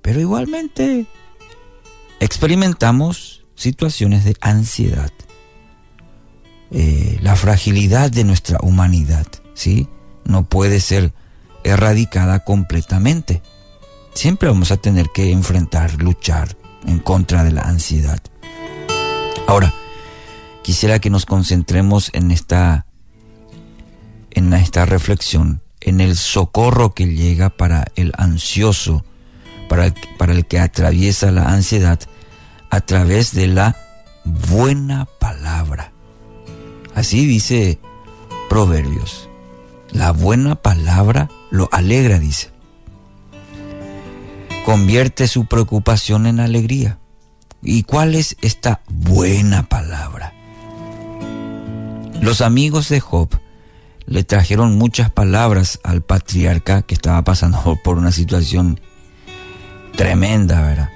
Pero igualmente experimentamos situaciones de ansiedad. Eh, la fragilidad de nuestra humanidad, ¿sí? No puede ser erradicada completamente. Siempre vamos a tener que enfrentar, luchar en contra de la ansiedad. Ahora, quisiera que nos concentremos en esta, en esta reflexión, en el socorro que llega para el ansioso, para para el que atraviesa la ansiedad a través de la buena palabra. Así dice Proverbios. La buena palabra lo alegra, dice. convierte su preocupación en alegría. ¿Y cuál es esta buena palabra? Los amigos de Job le trajeron muchas palabras al patriarca que estaba pasando por una situación tremenda, ¿verdad?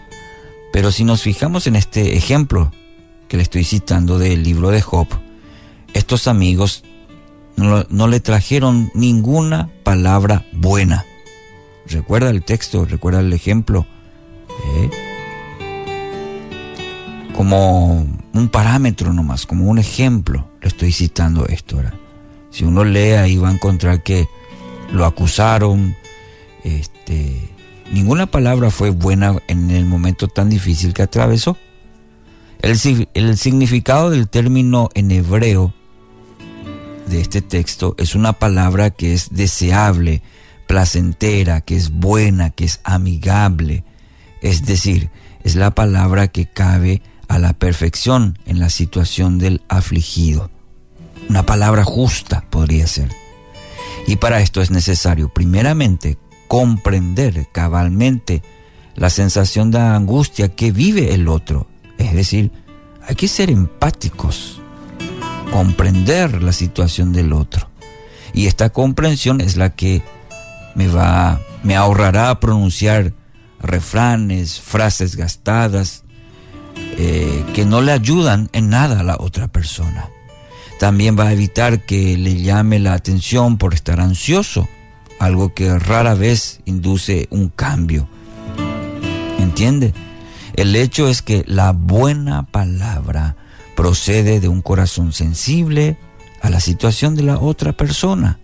Pero si nos fijamos en este ejemplo que le estoy citando del libro de Job, estos amigos no, le trajeron ninguna palabra buena. Recuerda el texto, recuerda el ejemplo. ¿eh? Como un parámetro nomás, como un ejemplo, le estoy citando esto. ¿verdad? Si uno lee ahí va a encontrar que lo acusaron, este, ninguna palabra fue buena en el momento tan difícil que atravesó. El, el significado del término en hebreo de este texto es una palabra que es deseable, placentera, que es buena, que es amigable. Es decir, es la palabra que cabe a la perfección en la situación del afligido. Una palabra justa podría ser. Y para esto es necesario, primeramente, comprender cabalmente la sensación de angustia que vive el otro. Es decir, hay que ser empáticos comprender la situación del otro. Y esta comprensión es la que me va, me ahorrará pronunciar refranes, frases gastadas, eh, que no le ayudan en nada a la otra persona. También va a evitar que le llame la atención por estar ansioso, algo que rara vez induce un cambio. ¿Entiende? El hecho es que la buena palabra procede de un corazón sensible a la situación de la otra persona.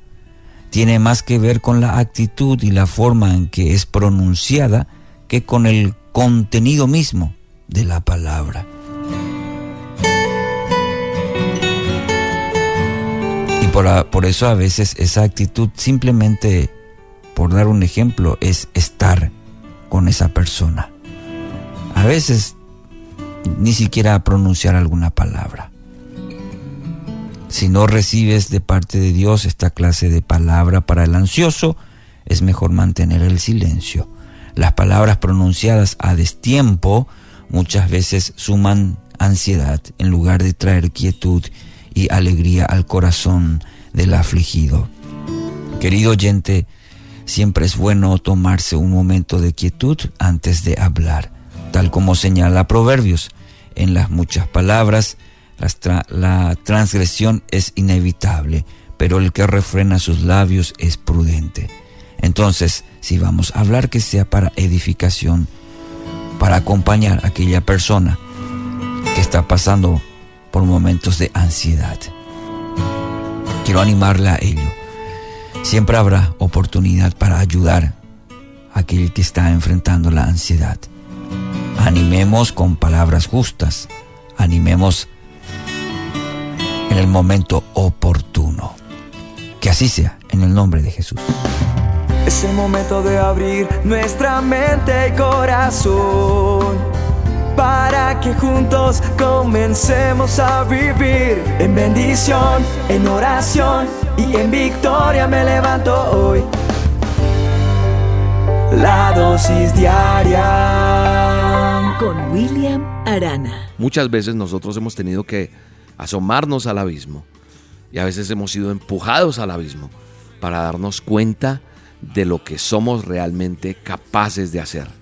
Tiene más que ver con la actitud y la forma en que es pronunciada que con el contenido mismo de la palabra. Por eso a veces esa actitud simplemente, por dar un ejemplo, es estar con esa persona. A veces ni siquiera pronunciar alguna palabra. Si no recibes de parte de Dios esta clase de palabra para el ansioso, es mejor mantener el silencio. Las palabras pronunciadas a destiempo muchas veces suman ansiedad en lugar de traer quietud y alegría al corazón del afligido. Querido oyente, siempre es bueno tomarse un momento de quietud antes de hablar, tal como señala Proverbios en las muchas palabras, la transgresión es inevitable, pero el que refrena sus labios es prudente. Entonces, si vamos a hablar que sea para edificación, para acompañar a aquella persona que está pasando por momentos de ansiedad. Quiero animarla a ello. Siempre habrá oportunidad para ayudar a aquel que está enfrentando la ansiedad. Animemos con palabras justas. Animemos en el momento oportuno. Que así sea, en el nombre de Jesús. Es el momento de abrir nuestra mente y corazón para que juntos comencemos a vivir en bendición, en oración y en victoria me levanto hoy. La dosis diaria con William Arana. Muchas veces nosotros hemos tenido que asomarnos al abismo y a veces hemos sido empujados al abismo para darnos cuenta de lo que somos realmente capaces de hacer.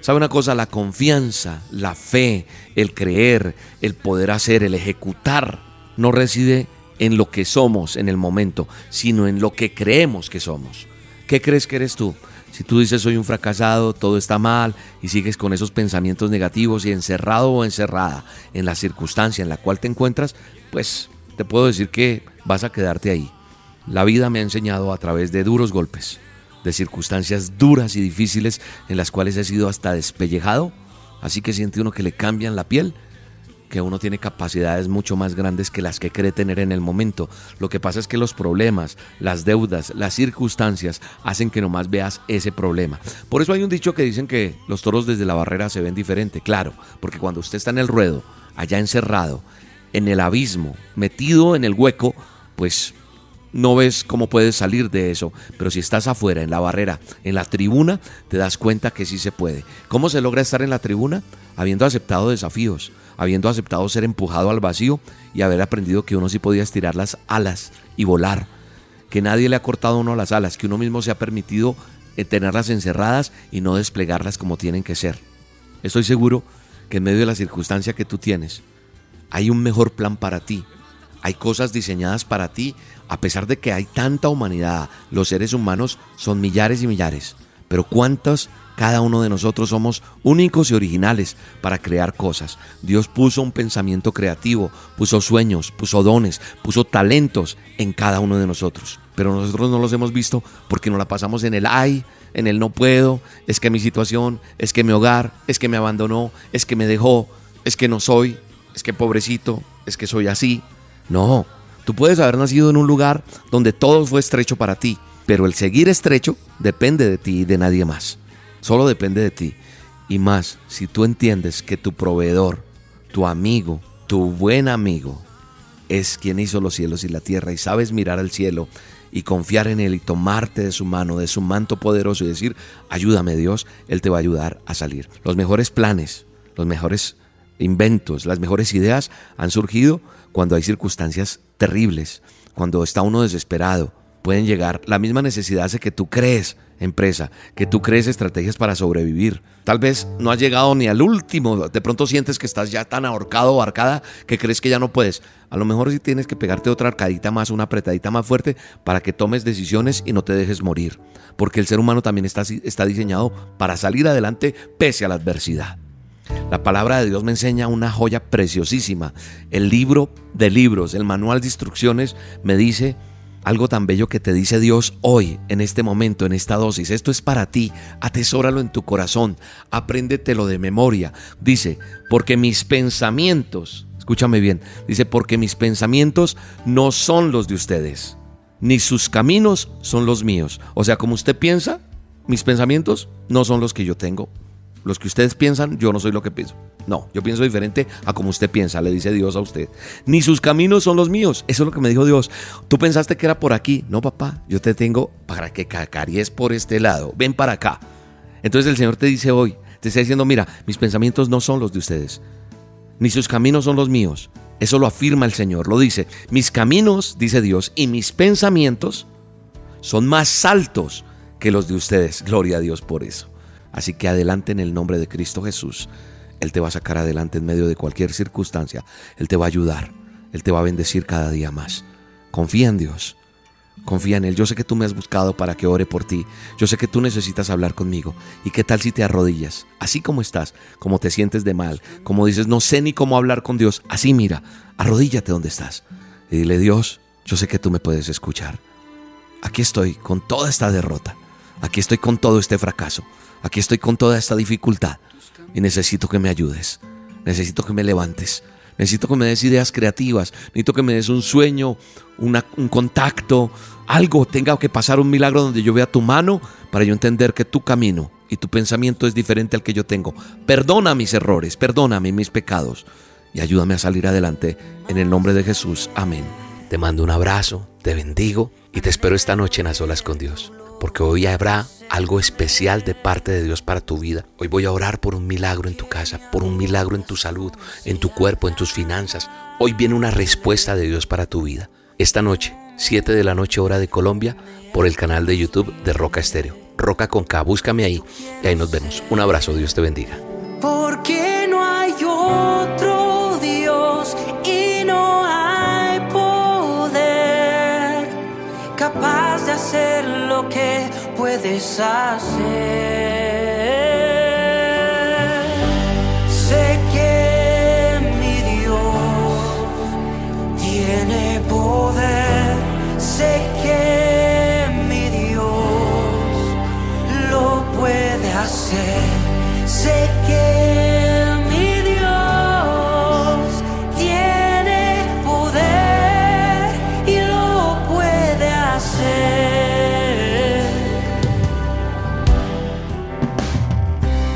¿Sabe una cosa? La confianza, la fe, el creer, el poder hacer, el ejecutar, no reside en lo que somos en el momento, sino en lo que creemos que somos. ¿Qué crees que eres tú? Si tú dices soy un fracasado, todo está mal y sigues con esos pensamientos negativos y encerrado o encerrada en la circunstancia en la cual te encuentras, pues te puedo decir que vas a quedarte ahí. La vida me ha enseñado a través de duros golpes, de circunstancias duras y difíciles en las cuales he sido hasta despellejado, así que siente uno que le cambian la piel que uno tiene capacidades mucho más grandes que las que cree tener en el momento. Lo que pasa es que los problemas, las deudas, las circunstancias hacen que nomás veas ese problema. Por eso hay un dicho que dicen que los toros desde la barrera se ven diferente, claro, porque cuando usted está en el ruedo, allá encerrado, en el abismo, metido en el hueco, pues no ves cómo puedes salir de eso, pero si estás afuera, en la barrera, en la tribuna, te das cuenta que sí se puede. ¿Cómo se logra estar en la tribuna? Habiendo aceptado desafíos, habiendo aceptado ser empujado al vacío y haber aprendido que uno sí podía estirar las alas y volar, que nadie le ha cortado a uno las alas, que uno mismo se ha permitido eh, tenerlas encerradas y no desplegarlas como tienen que ser. Estoy seguro que en medio de la circunstancia que tú tienes, hay un mejor plan para ti, hay cosas diseñadas para ti, a pesar de que hay tanta humanidad, los seres humanos son millares y millares, pero ¿cuántos cada uno de nosotros somos únicos y originales para crear cosas? Dios puso un pensamiento creativo, puso sueños, puso dones, puso talentos en cada uno de nosotros, pero nosotros no los hemos visto porque no la pasamos en el ay, en el no puedo, es que mi situación, es que mi hogar, es que me abandonó, es que me dejó, es que no soy, es que pobrecito, es que soy así. No, tú puedes haber nacido en un lugar donde todo fue estrecho para ti, pero el seguir estrecho depende de ti y de nadie más. Solo depende de ti. Y más, si tú entiendes que tu proveedor, tu amigo, tu buen amigo, es quien hizo los cielos y la tierra y sabes mirar al cielo y confiar en Él y tomarte de su mano, de su manto poderoso y decir, ayúdame Dios, Él te va a ayudar a salir. Los mejores planes, los mejores inventos, las mejores ideas han surgido cuando hay circunstancias terribles, cuando está uno desesperado, pueden llegar. La misma necesidad hace que tú crees empresa, que tú crees estrategias para sobrevivir. Tal vez no has llegado ni al último, de pronto sientes que estás ya tan ahorcado o arcada que crees que ya no puedes. A lo mejor sí tienes que pegarte otra arcadita más, una apretadita más fuerte para que tomes decisiones y no te dejes morir. Porque el ser humano también está, está diseñado para salir adelante pese a la adversidad. La palabra de Dios me enseña una joya preciosísima. El libro de libros, el manual de instrucciones me dice algo tan bello que te dice Dios hoy, en este momento, en esta dosis. Esto es para ti. Atesóralo en tu corazón. Apréndetelo de memoria. Dice, porque mis pensamientos, escúchame bien, dice, porque mis pensamientos no son los de ustedes, ni sus caminos son los míos. O sea, como usted piensa, mis pensamientos no son los que yo tengo. Los que ustedes piensan, yo no soy lo que pienso. No, yo pienso diferente a como usted piensa, le dice Dios a usted. Ni sus caminos son los míos. Eso es lo que me dijo Dios. Tú pensaste que era por aquí. No, papá, yo te tengo para que cacaries por este lado. Ven para acá. Entonces el Señor te dice hoy, te está diciendo, mira, mis pensamientos no son los de ustedes. Ni sus caminos son los míos. Eso lo afirma el Señor, lo dice. Mis caminos, dice Dios, y mis pensamientos son más altos que los de ustedes. Gloria a Dios por eso. Así que adelante en el nombre de Cristo Jesús. Él te va a sacar adelante en medio de cualquier circunstancia. Él te va a ayudar. Él te va a bendecir cada día más. Confía en Dios. Confía en Él. Yo sé que tú me has buscado para que ore por ti. Yo sé que tú necesitas hablar conmigo. ¿Y qué tal si te arrodillas? Así como estás, como te sientes de mal, como dices, no sé ni cómo hablar con Dios. Así mira, arrodíllate donde estás. Y dile, Dios, yo sé que tú me puedes escuchar. Aquí estoy con toda esta derrota. Aquí estoy con todo este fracaso. Aquí estoy con toda esta dificultad y necesito que me ayudes. Necesito que me levantes. Necesito que me des ideas creativas. Necesito que me des un sueño, un contacto, algo. Tenga que pasar un milagro donde yo vea tu mano para yo entender que tu camino y tu pensamiento es diferente al que yo tengo. Perdona mis errores, perdóname mis pecados y ayúdame a salir adelante en el nombre de Jesús. Amén. Te mando un abrazo, te bendigo y te espero esta noche en las olas con Dios, porque hoy habrá algo especial de parte de Dios para tu vida. Hoy voy a orar por un milagro en tu casa, por un milagro en tu salud, en tu cuerpo, en tus finanzas. Hoy viene una respuesta de Dios para tu vida. Esta noche, 7 de la noche hora de Colombia, por el canal de YouTube de Roca Estéreo. Roca con K, búscame ahí y ahí nos vemos. Un abrazo, Dios te bendiga. Porque no hay otro Dios y no hay poder capaz que puedes hacer. Sé que mi Dios tiene poder. Sé que mi Dios lo puede hacer. Sé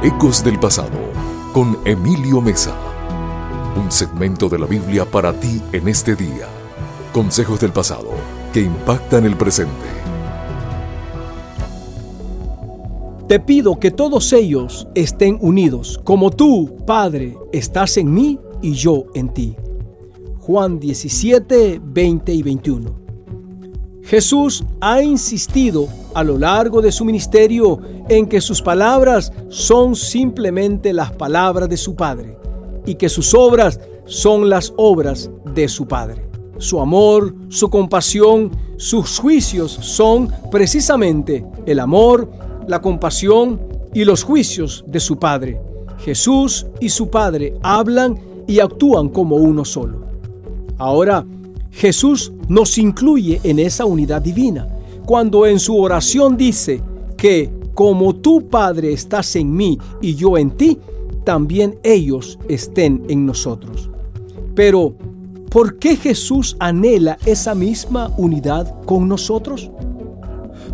Ecos del Pasado con Emilio Mesa. Un segmento de la Biblia para ti en este día. Consejos del pasado que impactan el presente. Te pido que todos ellos estén unidos, como tú, Padre, estás en mí y yo en ti. Juan 17, 20 y 21. Jesús ha insistido a lo largo de su ministerio en que sus palabras son simplemente las palabras de su Padre y que sus obras son las obras de su Padre. Su amor, su compasión, sus juicios son precisamente el amor, la compasión y los juicios de su Padre. Jesús y su Padre hablan y actúan como uno solo. Ahora, Jesús nos incluye en esa unidad divina cuando en su oración dice que como tu Padre estás en mí y yo en ti, también ellos estén en nosotros. Pero, ¿por qué Jesús anhela esa misma unidad con nosotros?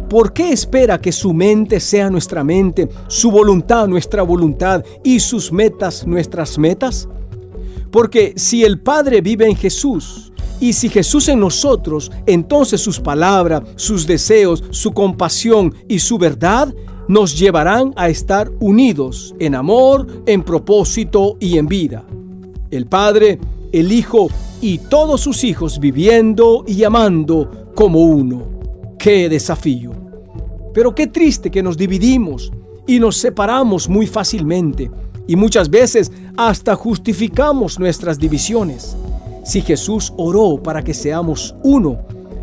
¿Por qué espera que su mente sea nuestra mente, su voluntad nuestra voluntad y sus metas nuestras metas? Porque si el Padre vive en Jesús, y si Jesús en nosotros, entonces sus palabras, sus deseos, su compasión y su verdad nos llevarán a estar unidos en amor, en propósito y en vida. El Padre, el Hijo y todos sus hijos viviendo y amando como uno. ¡Qué desafío! Pero qué triste que nos dividimos y nos separamos muy fácilmente y muchas veces hasta justificamos nuestras divisiones. Si Jesús oró para que seamos uno,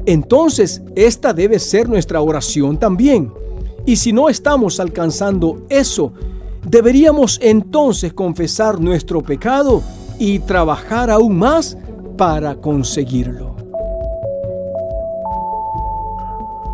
entonces esta debe ser nuestra oración también. Y si no estamos alcanzando eso, deberíamos entonces confesar nuestro pecado y trabajar aún más para conseguirlo.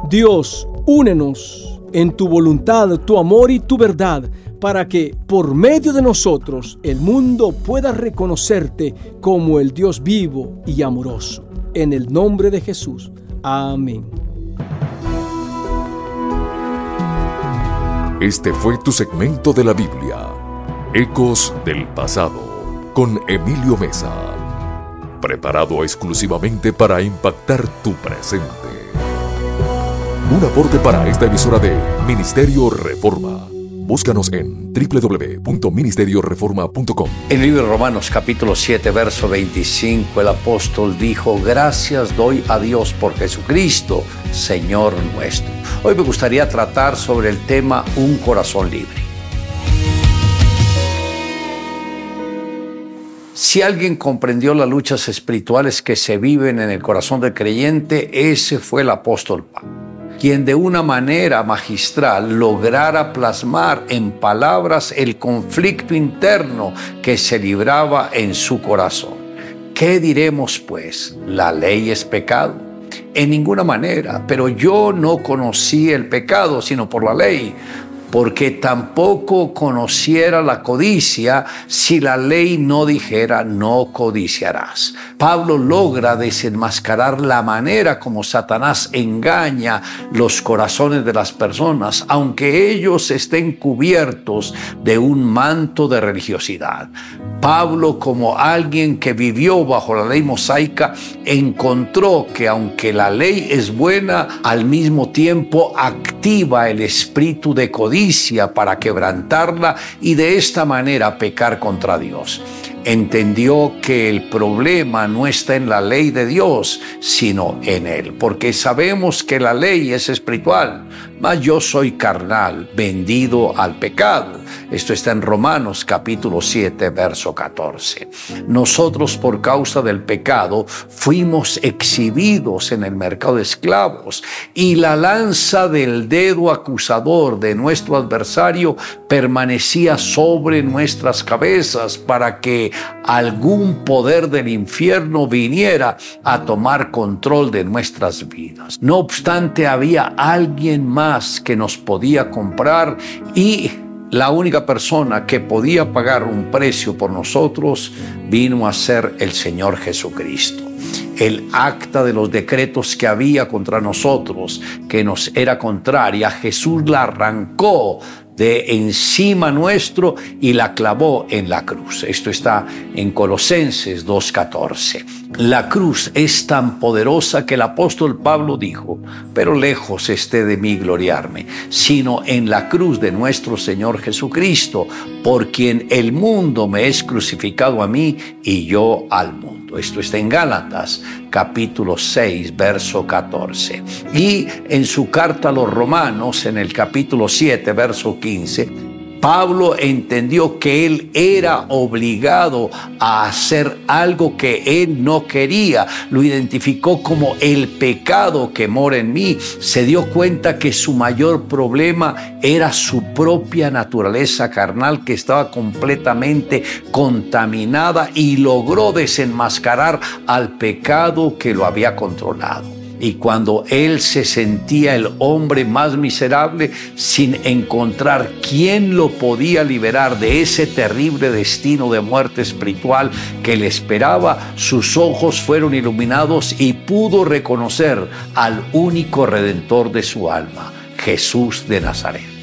Dios, únenos en tu voluntad, tu amor y tu verdad para que por medio de nosotros el mundo pueda reconocerte como el Dios vivo y amoroso. En el nombre de Jesús. Amén. Este fue tu segmento de la Biblia, Ecos del Pasado, con Emilio Mesa. Preparado exclusivamente para impactar tu presente. Un aporte para esta emisora de Ministerio Reforma. Búscanos en www.ministerioreforma.com. En el libro de Romanos capítulo 7, verso 25, el apóstol dijo, gracias doy a Dios por Jesucristo, Señor nuestro. Hoy me gustaría tratar sobre el tema un corazón libre. Si alguien comprendió las luchas espirituales que se viven en el corazón del creyente, ese fue el apóstol Pablo quien de una manera magistral lograra plasmar en palabras el conflicto interno que se libraba en su corazón. ¿Qué diremos pues? ¿La ley es pecado? En ninguna manera, pero yo no conocí el pecado sino por la ley, porque tampoco conociera la codicia si la ley no dijera no codiciarás. Pablo logra desenmascarar la manera como Satanás engaña los corazones de las personas, aunque ellos estén cubiertos de un manto de religiosidad. Pablo, como alguien que vivió bajo la ley mosaica, encontró que aunque la ley es buena, al mismo tiempo el espíritu de codicia para quebrantarla y de esta manera pecar contra Dios entendió que el problema no está en la ley de Dios, sino en Él, porque sabemos que la ley es espiritual, mas yo soy carnal, vendido al pecado. Esto está en Romanos capítulo 7, verso 14. Nosotros por causa del pecado fuimos exhibidos en el mercado de esclavos y la lanza del dedo acusador de nuestro adversario permanecía sobre nuestras cabezas para que algún poder del infierno viniera a tomar control de nuestras vidas. No obstante, había alguien más que nos podía comprar y la única persona que podía pagar un precio por nosotros vino a ser el Señor Jesucristo. El acta de los decretos que había contra nosotros, que nos era contraria, Jesús la arrancó de encima nuestro y la clavó en la cruz. Esto está en Colosenses 2.14. La cruz es tan poderosa que el apóstol Pablo dijo, pero lejos esté de mí gloriarme, sino en la cruz de nuestro Señor Jesucristo, por quien el mundo me es crucificado a mí y yo al mundo. Esto está en Gálatas capítulo 6, verso 14. Y en su carta a los romanos, en el capítulo 7, verso 15, Pablo entendió que él era obligado a hacer algo que él no quería. Lo identificó como el pecado que mora en mí. Se dio cuenta que su mayor problema era su propia naturaleza carnal que estaba completamente contaminada y logró desenmascarar al pecado que lo había controlado. Y cuando él se sentía el hombre más miserable sin encontrar quién lo podía liberar de ese terrible destino de muerte espiritual que le esperaba, sus ojos fueron iluminados y pudo reconocer al único redentor de su alma, Jesús de Nazaret.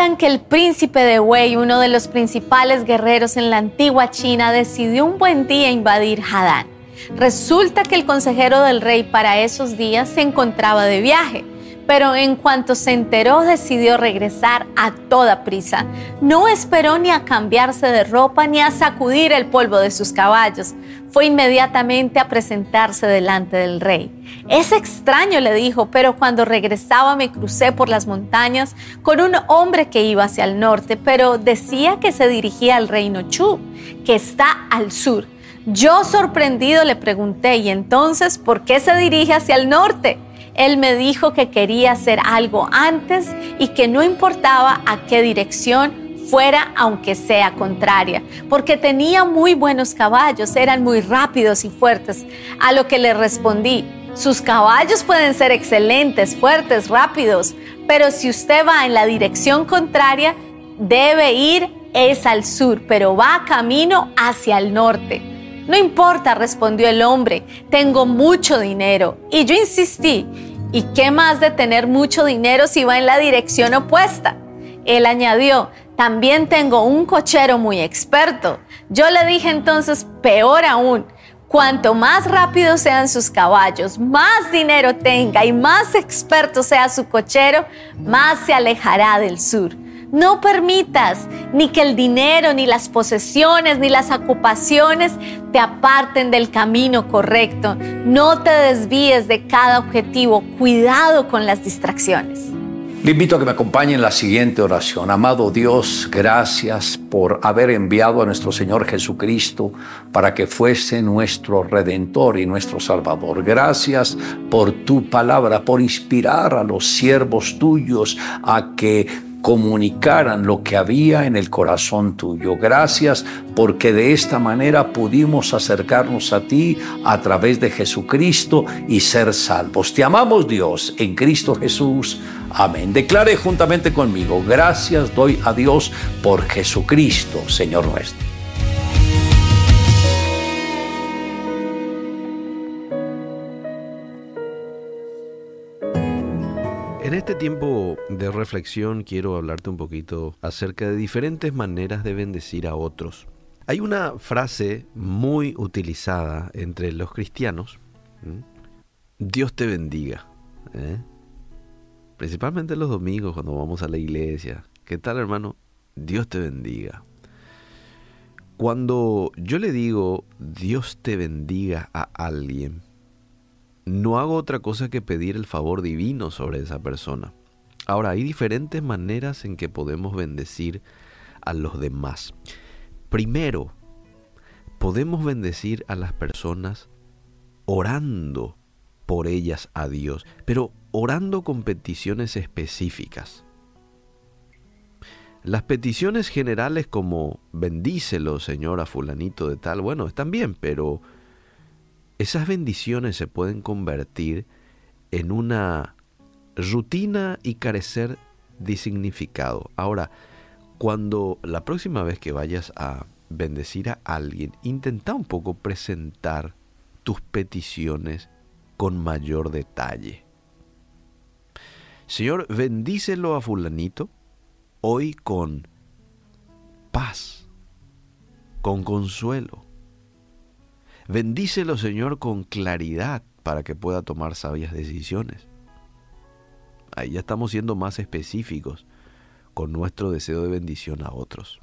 Que el príncipe de Wei, uno de los principales guerreros en la antigua China, decidió un buen día invadir Hadán. Resulta que el consejero del rey para esos días se encontraba de viaje pero en cuanto se enteró decidió regresar a toda prisa. No esperó ni a cambiarse de ropa ni a sacudir el polvo de sus caballos. Fue inmediatamente a presentarse delante del rey. Es extraño, le dijo, pero cuando regresaba me crucé por las montañas con un hombre que iba hacia el norte, pero decía que se dirigía al reino Chu, que está al sur. Yo sorprendido le pregunté, ¿y entonces por qué se dirige hacia el norte? Él me dijo que quería hacer algo antes y que no importaba a qué dirección fuera aunque sea contraria, porque tenía muy buenos caballos, eran muy rápidos y fuertes. A lo que le respondí, sus caballos pueden ser excelentes, fuertes, rápidos, pero si usted va en la dirección contraria, debe ir es al sur, pero va camino hacia el norte. No importa, respondió el hombre, tengo mucho dinero. Y yo insistí, ¿y qué más de tener mucho dinero si va en la dirección opuesta? Él añadió, también tengo un cochero muy experto. Yo le dije entonces, peor aún, cuanto más rápido sean sus caballos, más dinero tenga y más experto sea su cochero, más se alejará del sur. No permitas ni que el dinero, ni las posesiones, ni las ocupaciones te aparten del camino correcto. No te desvíes de cada objetivo. Cuidado con las distracciones. Le invito a que me acompañe en la siguiente oración. Amado Dios, gracias por haber enviado a nuestro Señor Jesucristo para que fuese nuestro Redentor y nuestro Salvador. Gracias por tu palabra, por inspirar a los siervos tuyos a que comunicaran lo que había en el corazón tuyo. Gracias porque de esta manera pudimos acercarnos a ti a través de Jesucristo y ser salvos. Te amamos Dios en Cristo Jesús. Amén. Declare juntamente conmigo, gracias doy a Dios por Jesucristo, Señor nuestro. En este tiempo de reflexión quiero hablarte un poquito acerca de diferentes maneras de bendecir a otros. Hay una frase muy utilizada entre los cristianos. Dios te bendiga. ¿eh? Principalmente los domingos cuando vamos a la iglesia. ¿Qué tal hermano? Dios te bendiga. Cuando yo le digo Dios te bendiga a alguien, no hago otra cosa que pedir el favor divino sobre esa persona. Ahora, hay diferentes maneras en que podemos bendecir a los demás. Primero, podemos bendecir a las personas orando por ellas a Dios, pero orando con peticiones específicas. Las peticiones generales como bendícelo, Señor, a fulanito de tal, bueno, están bien, pero esas bendiciones se pueden convertir en una rutina y carecer de significado. Ahora, cuando la próxima vez que vayas a bendecir a alguien, intenta un poco presentar tus peticiones con mayor detalle. Señor, bendícelo a fulanito hoy con paz, con consuelo, Bendícelo, Señor, con claridad para que pueda tomar sabias decisiones. Ahí ya estamos siendo más específicos con nuestro deseo de bendición a otros.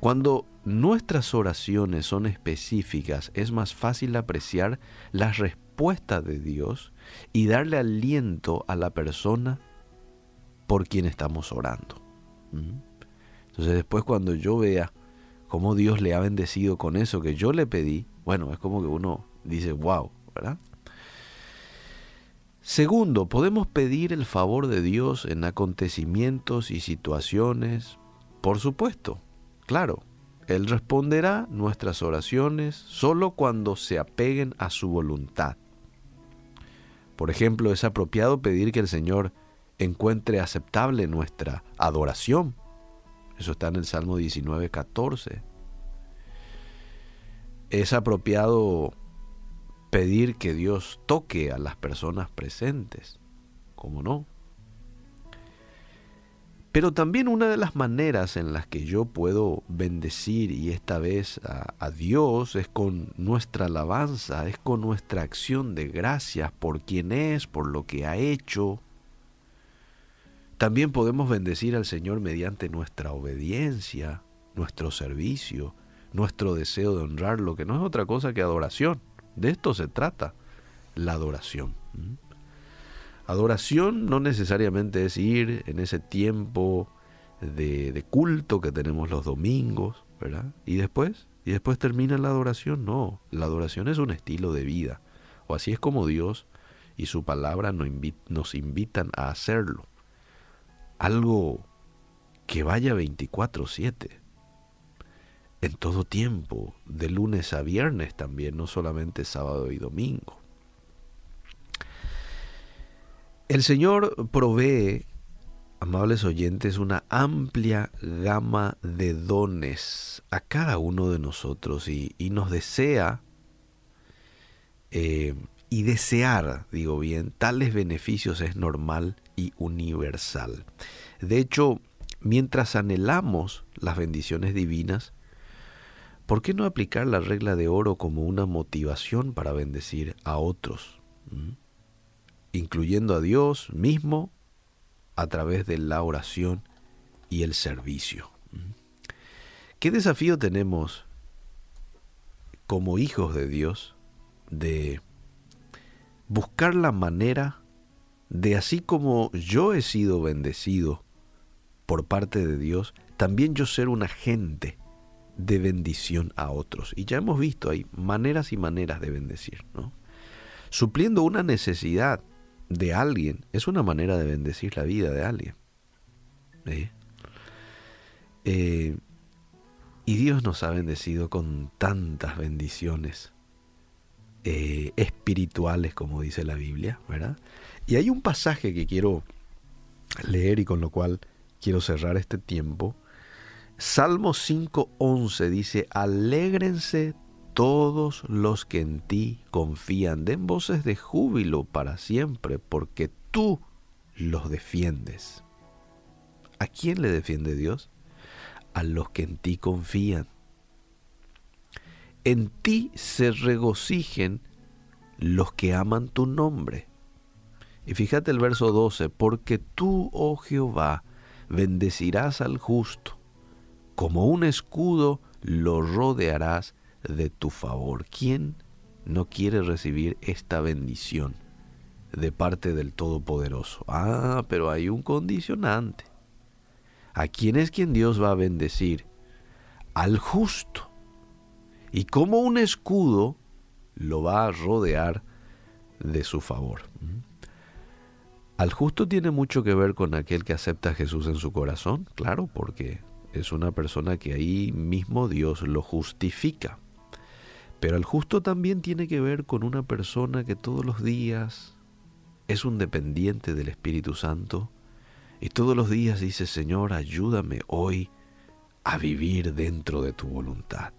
Cuando nuestras oraciones son específicas, es más fácil apreciar las respuestas de Dios y darle aliento a la persona por quien estamos orando. ¿Mm? Entonces después cuando yo vea cómo Dios le ha bendecido con eso que yo le pedí, bueno, es como que uno dice, wow, ¿verdad? Segundo, podemos pedir el favor de Dios en acontecimientos y situaciones. Por supuesto, claro, Él responderá nuestras oraciones solo cuando se apeguen a su voluntad. Por ejemplo, es apropiado pedir que el Señor encuentre aceptable nuestra adoración. Eso está en el Salmo 19, 14 es apropiado pedir que Dios toque a las personas presentes, ¿cómo no? Pero también una de las maneras en las que yo puedo bendecir y esta vez a, a, Dios es con nuestra alabanza, es con nuestra acción de gracias por quien es, por lo que ha hecho. También podemos bendecir al Señor mediante nuestra obediencia, nuestro servicio, nuestro deseo de honrar, lo que no es otra cosa que adoración. De esto se trata, la adoración. Adoración no necesariamente es ir en ese tiempo de, culto que tenemos los domingos, ¿verdad? Y después, y después termina la adoración. No, la adoración es un estilo de vida. O así es como Dios y su palabra nos invitan a hacerlo. Algo que vaya 24/7 en todo tiempo, de lunes a viernes también, no solamente sábado y domingo. El Señor provee, amables oyentes, una amplia gama de dones a cada uno de nosotros y, nos desea eh, y desear, digo bien, tales beneficios es normal y universal. De hecho, mientras anhelamos las bendiciones divinas, ¿por qué no aplicar la regla de oro como una motivación para bendecir a otros? ¿Mm? Incluyendo a Dios mismo a través de la oración y el servicio. ¿Mm? ¿Qué desafío tenemos como hijos de Dios de buscar la manera de así como yo he sido bendecido por parte de Dios, también yo ser un agente de bendición a otros. Y ya hemos visto, hay maneras y maneras de bendecir, ¿no? Supliendo una necesidad de alguien es una manera de bendecir la vida de alguien. ¿eh? Eh, y Dios nos ha bendecido con tantas bendiciones eh, espirituales, como dice la Biblia, ¿verdad? Y hay un pasaje que quiero leer y con lo cual quiero cerrar este tiempo. Salmo 5.11 dice, alégrense todos los que en ti confían, den voces de júbilo para siempre, porque tú los defiendes. ¿A quién le defiende Dios? A los que en ti confían. En ti se regocijen los que aman tu nombre. Y fíjate el verso 12, porque tú, oh Jehová, bendecirás al justo, como un escudo lo rodearás de tu favor. ¿Quién no quiere recibir esta bendición de parte del Todopoderoso? Ah, pero hay un condicionante. ¿A quién es quien Dios va a bendecir? Al justo. Y como un escudo lo va a rodear de su favor. Al justo tiene mucho que ver con aquel que acepta a Jesús en su corazón, claro, porque es una persona que ahí mismo Dios lo justifica. Pero al justo también tiene que ver con una persona que todos los días es un dependiente del Espíritu Santo y todos los días dice, Señor, ayúdame hoy a vivir dentro de tu voluntad,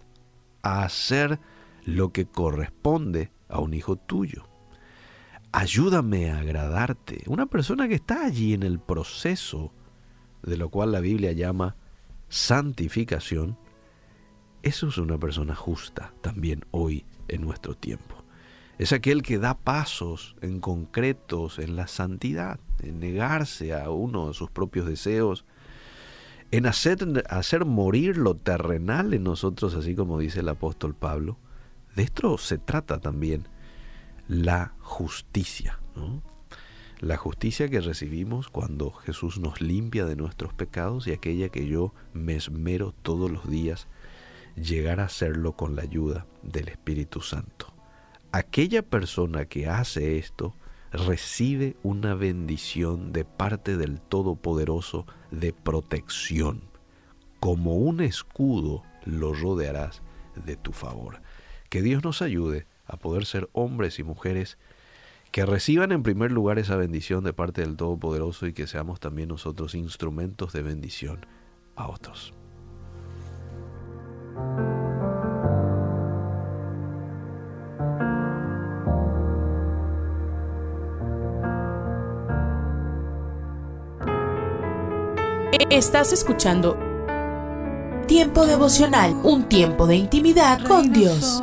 a hacer lo que corresponde a un hijo tuyo ayúdame a agradarte. Una persona que está allí en el proceso de lo cual la Biblia llama santificación, eso es una persona justa también hoy en nuestro tiempo. Es aquel que da pasos en concretos en la santidad, en negarse a uno de sus propios deseos, en hacer, hacer morir lo terrenal en nosotros, así como dice el apóstol Pablo. De esto se trata también la justicia. La justicia que recibimos cuando Jesús nos limpia de nuestros pecados y aquella que yo me esmero todos los días llegar a hacerlo con la ayuda del Espíritu Santo. Aquella persona que hace esto recibe una bendición de parte del Todopoderoso de protección. Como un escudo lo rodearás de tu favor. Que Dios nos ayude a poder ser hombres y mujeres que reciban en primer lugar esa bendición de parte del Todopoderoso y que seamos también nosotros instrumentos de bendición a otros. Estás escuchando Tiempo devocional, un tiempo de intimidad con Dios.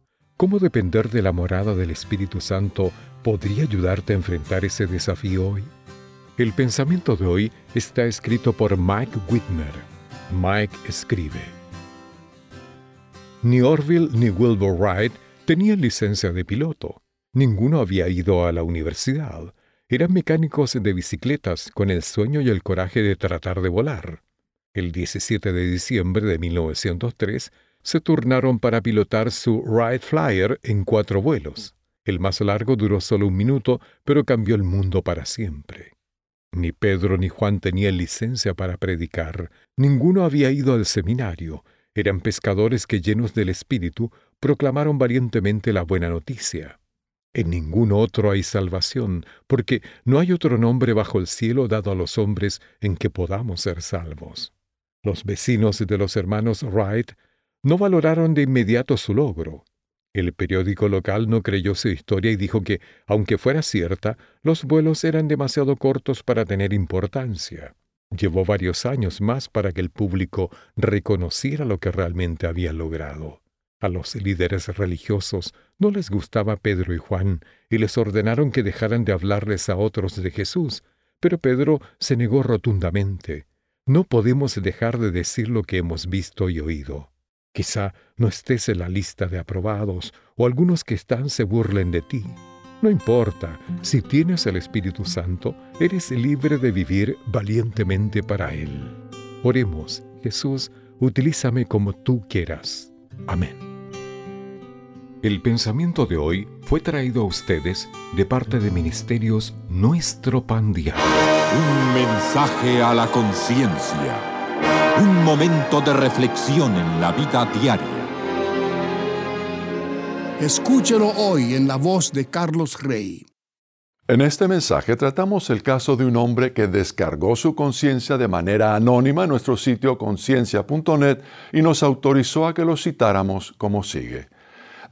¿Cómo depender de la morada del Espíritu Santo podría ayudarte a enfrentar ese desafío hoy? El pensamiento de hoy está escrito por Mike Whitmer. Mike escribe. Ni Orville ni Wilbur Wright tenían licencia de piloto. Ninguno había ido a la universidad. Eran mecánicos de bicicletas con el sueño y el coraje de tratar de volar. El 17 de diciembre de 1903, se turnaron para pilotar su Wright Flyer en cuatro vuelos. El más largo duró solo un minuto, pero cambió el mundo para siempre. Ni Pedro ni Juan tenían licencia para predicar, ninguno había ido al seminario, eran pescadores que llenos del Espíritu proclamaron valientemente la buena noticia. En ningún otro hay salvación, porque no hay otro nombre bajo el cielo dado a los hombres en que podamos ser salvos. Los vecinos de los hermanos Wright no valoraron de inmediato su logro. El periódico local no creyó su historia y dijo que, aunque fuera cierta, los vuelos eran demasiado cortos para tener importancia. Llevó varios años más para que el público reconociera lo que realmente había logrado. A los líderes religiosos no les gustaba Pedro y Juan y les ordenaron que dejaran de hablarles a otros de Jesús, pero Pedro se negó rotundamente. No podemos dejar de decir lo que hemos visto y oído. Quizá no estés en la lista de aprobados o algunos que están se burlen de ti. No importa, si tienes el Espíritu Santo, eres libre de vivir valientemente para Él. Oremos, Jesús, utilízame como tú quieras. Amén. El pensamiento de hoy fue traído a ustedes de parte de Ministerios Nuestro Pan Diario. Un mensaje a la conciencia. Un momento de reflexión en la vida diaria. Escúchelo hoy en la voz de Carlos Rey. En este mensaje tratamos el caso de un hombre que descargó su conciencia de manera anónima en nuestro sitio conciencia.net y nos autorizó a que lo citáramos como sigue.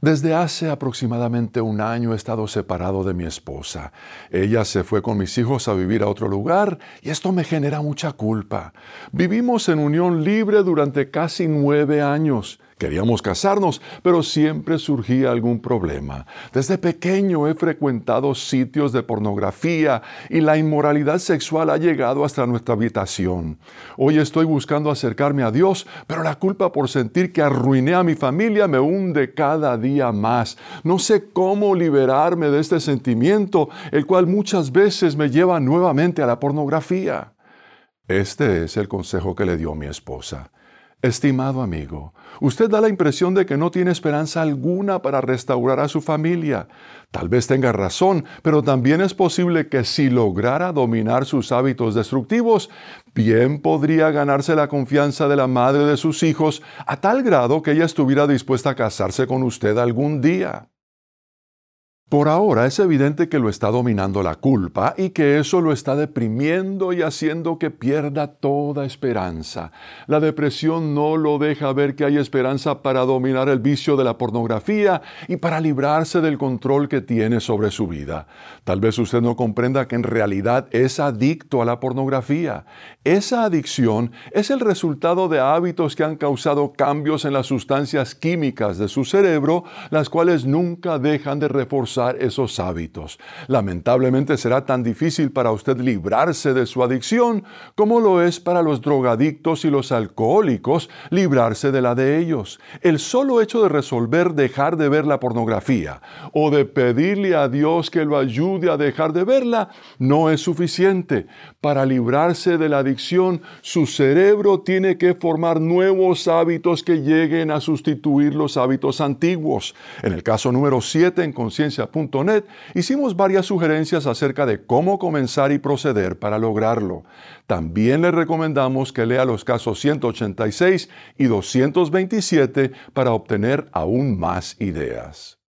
Desde hace aproximadamente un año he estado separado de mi esposa. Ella se fue con mis hijos a vivir a otro lugar y esto me genera mucha culpa. Vivimos en unión libre durante casi nueve años. Queríamos casarnos, pero siempre surgía algún problema. Desde pequeño he frecuentado sitios de pornografía y la inmoralidad sexual ha llegado hasta nuestra habitación. Hoy estoy buscando acercarme a Dios, pero la culpa por sentir que arruiné a mi familia me hunde cada día más. No sé cómo liberarme de este sentimiento, el cual muchas veces me lleva nuevamente a la pornografía. Este es el consejo que le dio mi esposa. Estimado amigo, usted da la impresión de que no tiene esperanza alguna para restaurar a su familia. Tal vez tenga razón, pero también es posible que si lograra dominar sus hábitos destructivos, bien podría ganarse la confianza de la madre de sus hijos a tal grado que ella estuviera dispuesta a casarse con usted algún día. Por ahora es evidente que lo está dominando la culpa y que eso lo está deprimiendo y haciendo que pierda toda esperanza. La depresión no lo deja ver que hay esperanza para dominar el vicio de la pornografía y para librarse del control que tiene sobre su vida. Tal vez usted no comprenda que en realidad es adicto a la pornografía. Esa adicción es el resultado de hábitos que han causado cambios en las sustancias químicas de su cerebro, las cuales nunca dejan de reforzar esos hábitos. Lamentablemente será tan difícil para usted librarse de su adicción como lo es para los drogadictos y los alcohólicos librarse de la de ellos. El solo hecho de resolver dejar de ver la pornografía o de pedirle a Dios que lo ayude a dejar de verla no es suficiente. Para librarse de la adicción, su cerebro tiene que formar nuevos hábitos que lleguen a sustituir los hábitos antiguos. En el caso número 7 en conciencia hicimos varias sugerencias acerca de cómo comenzar y proceder para lograrlo. También le recomendamos que lea los casos 186 y 227 para obtener aún más ideas.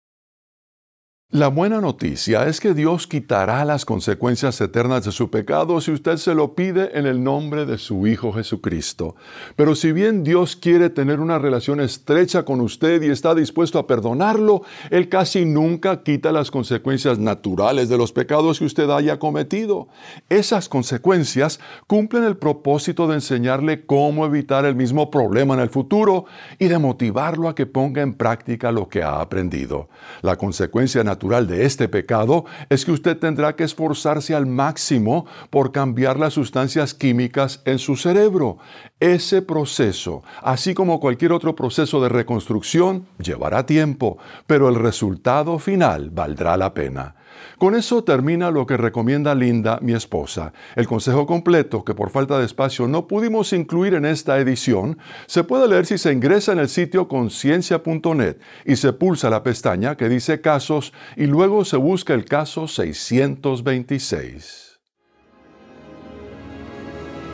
La buena noticia es que Dios quitará las consecuencias eternas de su pecado si usted se lo pide en el nombre de su Hijo Jesucristo. Pero si bien Dios quiere tener una relación estrecha con usted y está dispuesto a perdonarlo, Él casi nunca quita las consecuencias naturales de los pecados que usted haya cometido. Esas consecuencias cumplen el propósito de enseñarle cómo evitar el mismo problema en el futuro y de motivarlo a que ponga en práctica lo que ha aprendido. La consecuencia natural de este pecado es que usted tendrá que esforzarse al máximo por cambiar las sustancias químicas en su cerebro. Ese proceso, así como cualquier otro proceso de reconstrucción, llevará tiempo, pero el resultado final valdrá la pena. Con eso termina lo que recomienda Linda, mi esposa. El consejo completo, que por falta de espacio no pudimos incluir en esta edición, se puede leer si se ingresa en el sitio conciencia.net y se pulsa la pestaña que dice casos y luego se busca el caso 626.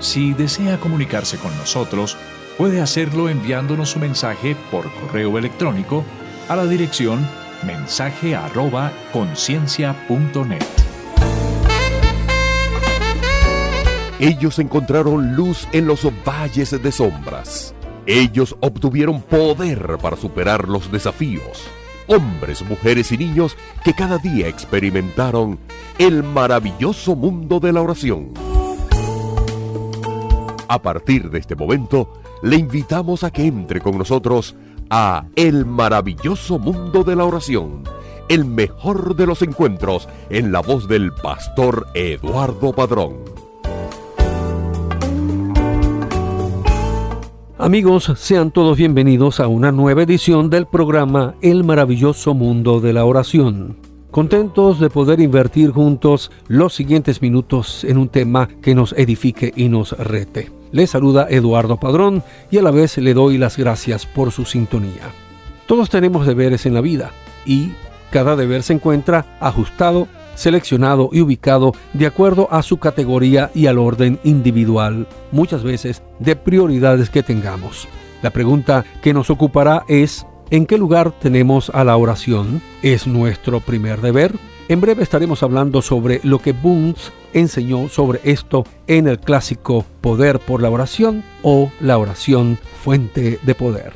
Si desea comunicarse con nosotros, puede hacerlo enviándonos su mensaje por correo electrónico a la dirección Mensaje arroba conciencia.net. Ellos encontraron luz en los valles de sombras. Ellos obtuvieron poder para superar los desafíos. Hombres, mujeres y niños que cada día experimentaron el maravilloso mundo de la oración. A partir de este momento, le invitamos a que entre con nosotros a El maravilloso mundo de la oración, el mejor de los encuentros en la voz del pastor Eduardo Padrón. Amigos, sean todos bienvenidos a una nueva edición del programa El maravilloso mundo de la oración. Contentos de poder invertir juntos los siguientes minutos en un tema que nos edifique y nos rete. Les saluda Eduardo Padrón y a la vez le doy las gracias por su sintonía. Todos tenemos deberes en la vida y cada deber se encuentra ajustado seleccionado y ubicado de acuerdo a su categoría y al orden individual, muchas veces de prioridades que tengamos. La pregunta que nos ocupará es, ¿en qué lugar tenemos a la oración? ¿Es nuestro primer deber? En breve estaremos hablando sobre lo que Bunz enseñó sobre esto en el clásico Poder por la oración o la oración fuente de poder.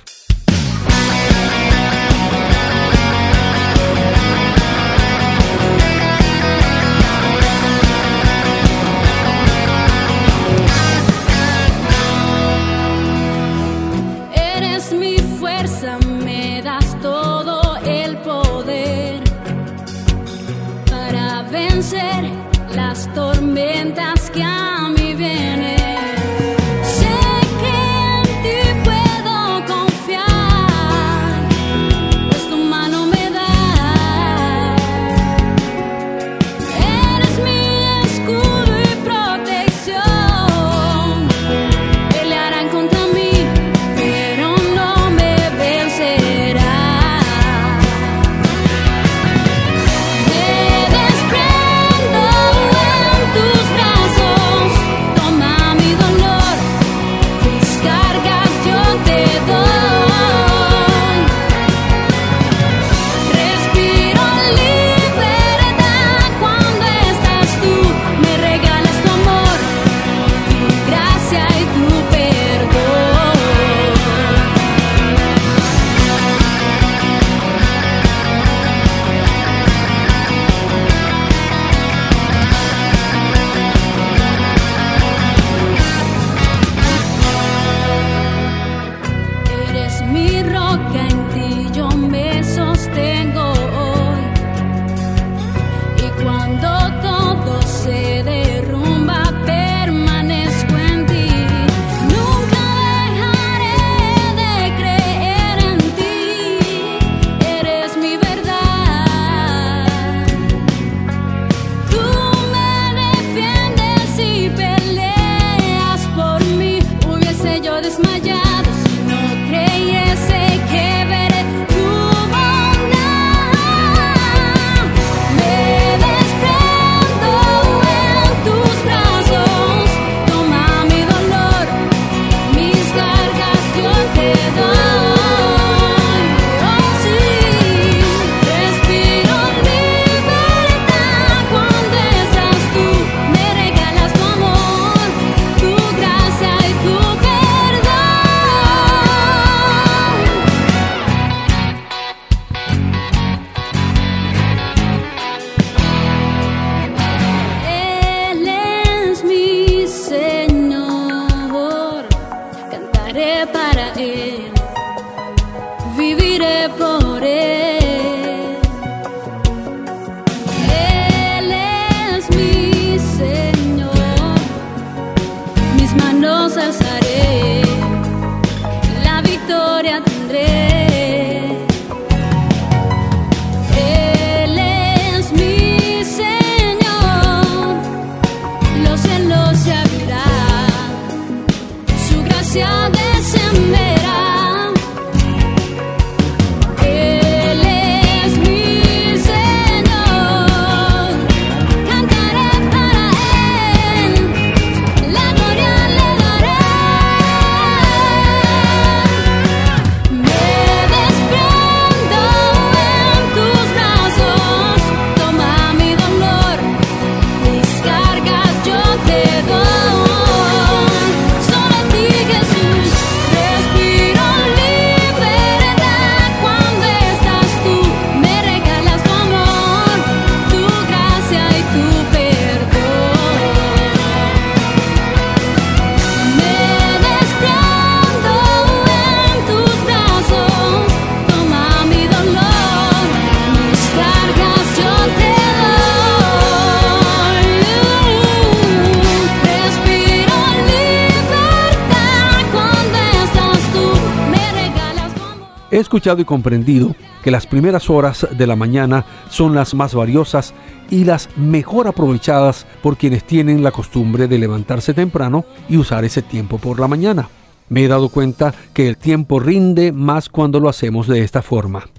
Escuchado y comprendido que las primeras horas de la mañana son las más valiosas y las mejor aprovechadas por quienes tienen la costumbre de levantarse temprano y usar ese tiempo por la mañana. Me he dado cuenta que el tiempo rinde más cuando lo hacemos de esta forma.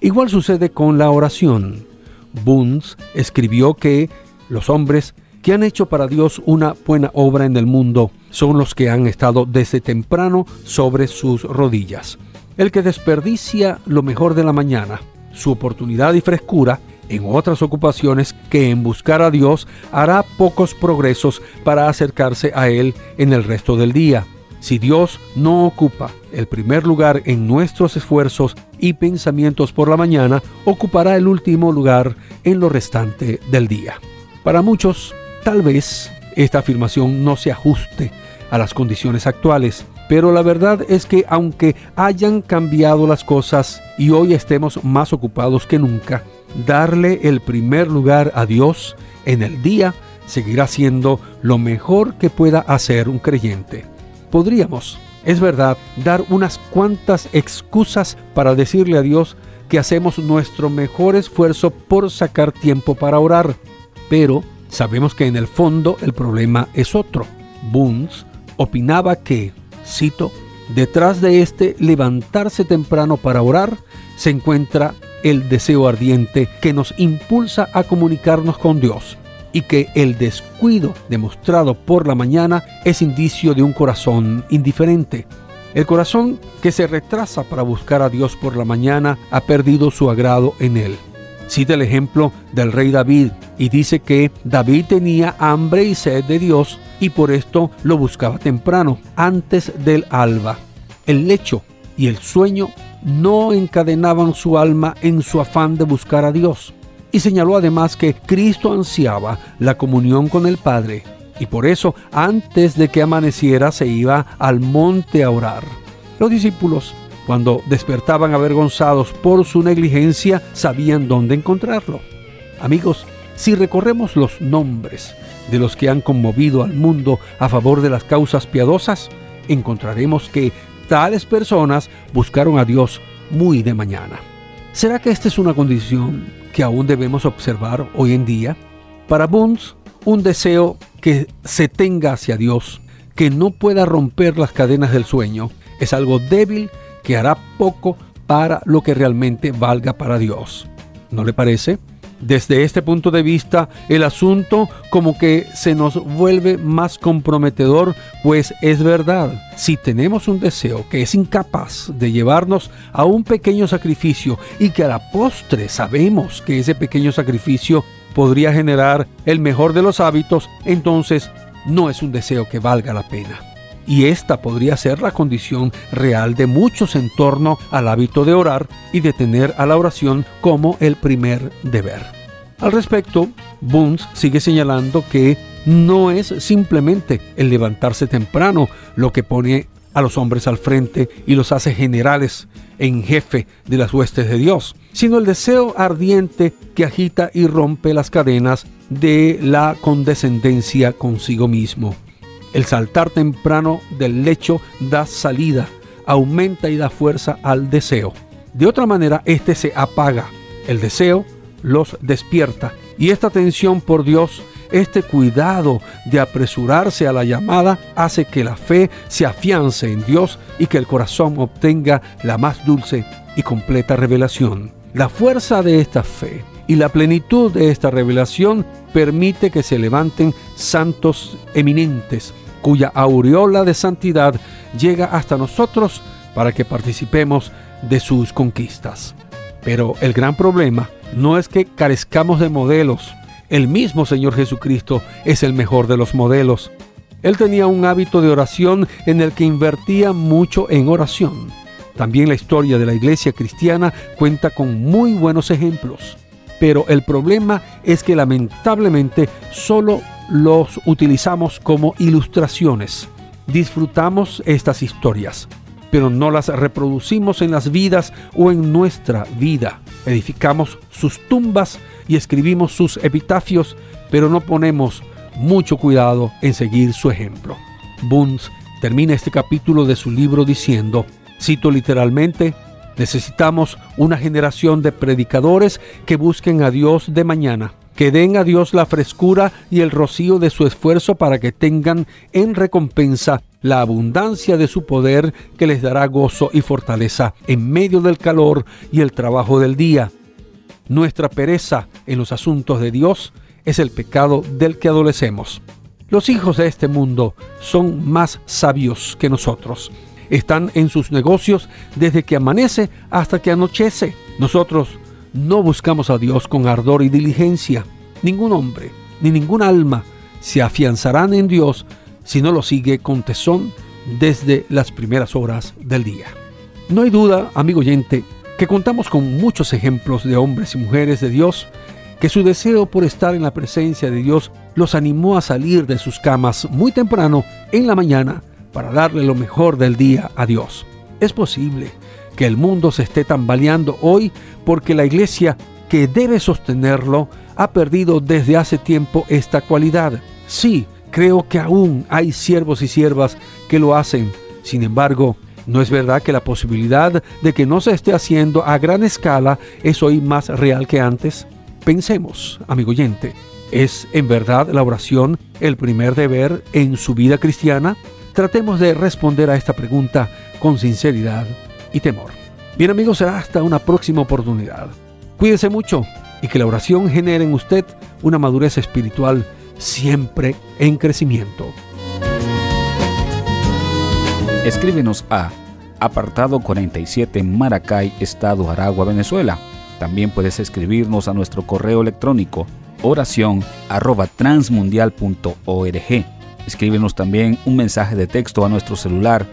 Igual sucede con la oración. Bunz escribió que los hombres que han hecho para Dios una buena obra en el mundo son los que han estado desde temprano sobre sus rodillas. El que desperdicia lo mejor de la mañana, su oportunidad y frescura, en otras ocupaciones que en buscar a Dios hará pocos progresos para acercarse a Él en el resto del día. Si Dios no ocupa el primer lugar en nuestros esfuerzos y pensamientos por la mañana, ocupará el último lugar en lo restante del día. Para muchos, tal vez esta afirmación no se ajuste a las condiciones actuales, pero la verdad es que aunque hayan cambiado las cosas y hoy estemos más ocupados que nunca, darle el primer lugar a Dios en el día seguirá siendo lo mejor que pueda hacer un creyente podríamos, es verdad, dar unas cuantas excusas para decirle a Dios que hacemos nuestro mejor esfuerzo por sacar tiempo para orar, pero sabemos que en el fondo el problema es otro. Bunz opinaba que, cito, detrás de este levantarse temprano para orar se encuentra el deseo ardiente que nos impulsa a comunicarnos con Dios y que el descuido demostrado por la mañana es indicio de un corazón indiferente. El corazón que se retrasa para buscar a Dios por la mañana ha perdido su agrado en él. Cita el ejemplo del rey David y dice que David tenía hambre y sed de Dios y por esto lo buscaba temprano, antes del alba. El lecho y el sueño no encadenaban su alma en su afán de buscar a Dios y señaló además que Cristo ansiaba la comunión con el Padre y por eso antes de que amaneciera se iba al monte a orar. Los discípulos, cuando despertaban avergonzados por su negligencia, sabían dónde encontrarlo. Amigos, si recorremos los nombres de los que han conmovido al mundo a favor de las causas piadosas, encontraremos que tales personas buscaron a Dios muy de mañana. ¿Será que esta es una condición que aún debemos observar hoy en día? Para Bunz, un deseo que se tenga hacia Dios, que no pueda romper las cadenas del sueño, es algo débil que hará poco para lo que realmente valga para Dios. ¿No le parece? Desde este punto de vista, el asunto como que se nos vuelve más comprometedor, pues es verdad, si tenemos un deseo que es incapaz de llevarnos a un pequeño sacrificio y que a la postre sabemos que ese pequeño sacrificio podría generar el mejor de los hábitos, entonces no es un deseo que valga la pena. Y esta podría ser la condición real de muchos en torno al hábito de orar y de tener a la oración como el primer deber. Al respecto, Bunz sigue señalando que no es simplemente el levantarse temprano lo que pone a los hombres al frente y los hace generales en jefe de las huestes de Dios, sino el deseo ardiente que agita y rompe las cadenas de la condescendencia consigo mismo. El saltar temprano del lecho da salida, aumenta y da fuerza al deseo. De otra manera, este se apaga. El deseo los despierta y esta atención por Dios este cuidado de apresurarse a la llamada hace que la fe se afiance en Dios y que el corazón obtenga la más dulce y completa revelación. La fuerza de esta fe y la plenitud de esta revelación permite que se levanten santos eminentes cuya aureola de santidad llega hasta nosotros para que participemos de sus conquistas. Pero el gran problema no es que carezcamos de modelos. El mismo Señor Jesucristo es el mejor de los modelos. Él tenía un hábito de oración en el que invertía mucho en oración. También la historia de la iglesia cristiana cuenta con muy buenos ejemplos. Pero el problema es que lamentablemente solo los utilizamos como ilustraciones. Disfrutamos estas historias, pero no las reproducimos en las vidas o en nuestra vida. Edificamos sus tumbas y escribimos sus epitafios, pero no ponemos mucho cuidado en seguir su ejemplo. Bunz termina este capítulo de su libro diciendo, cito literalmente, Necesitamos una generación de predicadores que busquen a Dios de mañana, que den a Dios la frescura y el rocío de su esfuerzo para que tengan en recompensa la abundancia de su poder que les dará gozo y fortaleza en medio del calor y el trabajo del día. Nuestra pereza en los asuntos de Dios es el pecado del que adolecemos. Los hijos de este mundo son más sabios que nosotros. Están en sus negocios desde que amanece hasta que anochece. Nosotros no buscamos a Dios con ardor y diligencia. Ningún hombre ni ningún alma se afianzarán en Dios si no lo sigue con tesón desde las primeras horas del día. No hay duda, amigo oyente, que contamos con muchos ejemplos de hombres y mujeres de Dios que su deseo por estar en la presencia de Dios los animó a salir de sus camas muy temprano en la mañana para darle lo mejor del día a Dios. Es posible que el mundo se esté tambaleando hoy porque la iglesia que debe sostenerlo ha perdido desde hace tiempo esta cualidad. Sí, creo que aún hay siervos y siervas que lo hacen. Sin embargo, ¿no es verdad que la posibilidad de que no se esté haciendo a gran escala es hoy más real que antes? Pensemos, amigo oyente, ¿es en verdad la oración el primer deber en su vida cristiana? Tratemos de responder a esta pregunta con sinceridad y temor. Bien amigos, será hasta una próxima oportunidad. Cuídense mucho y que la oración genere en usted una madurez espiritual siempre en crecimiento. Escríbenos a apartado 47 Maracay, Estado Aragua, Venezuela también puedes escribirnos a nuestro correo electrónico oración arroba transmundial.org. Escríbenos también un mensaje de texto a nuestro celular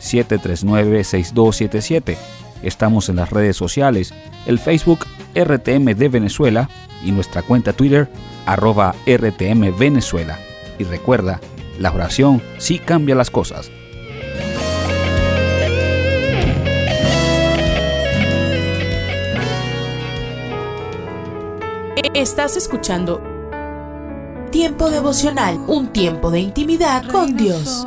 0416-739-6277. Estamos en las redes sociales, el Facebook RTM de Venezuela y nuestra cuenta Twitter arroba RTM Venezuela. Y recuerda, la oración sí cambia las cosas. Estás escuchando Tiempo devocional, un tiempo de intimidad con Dios.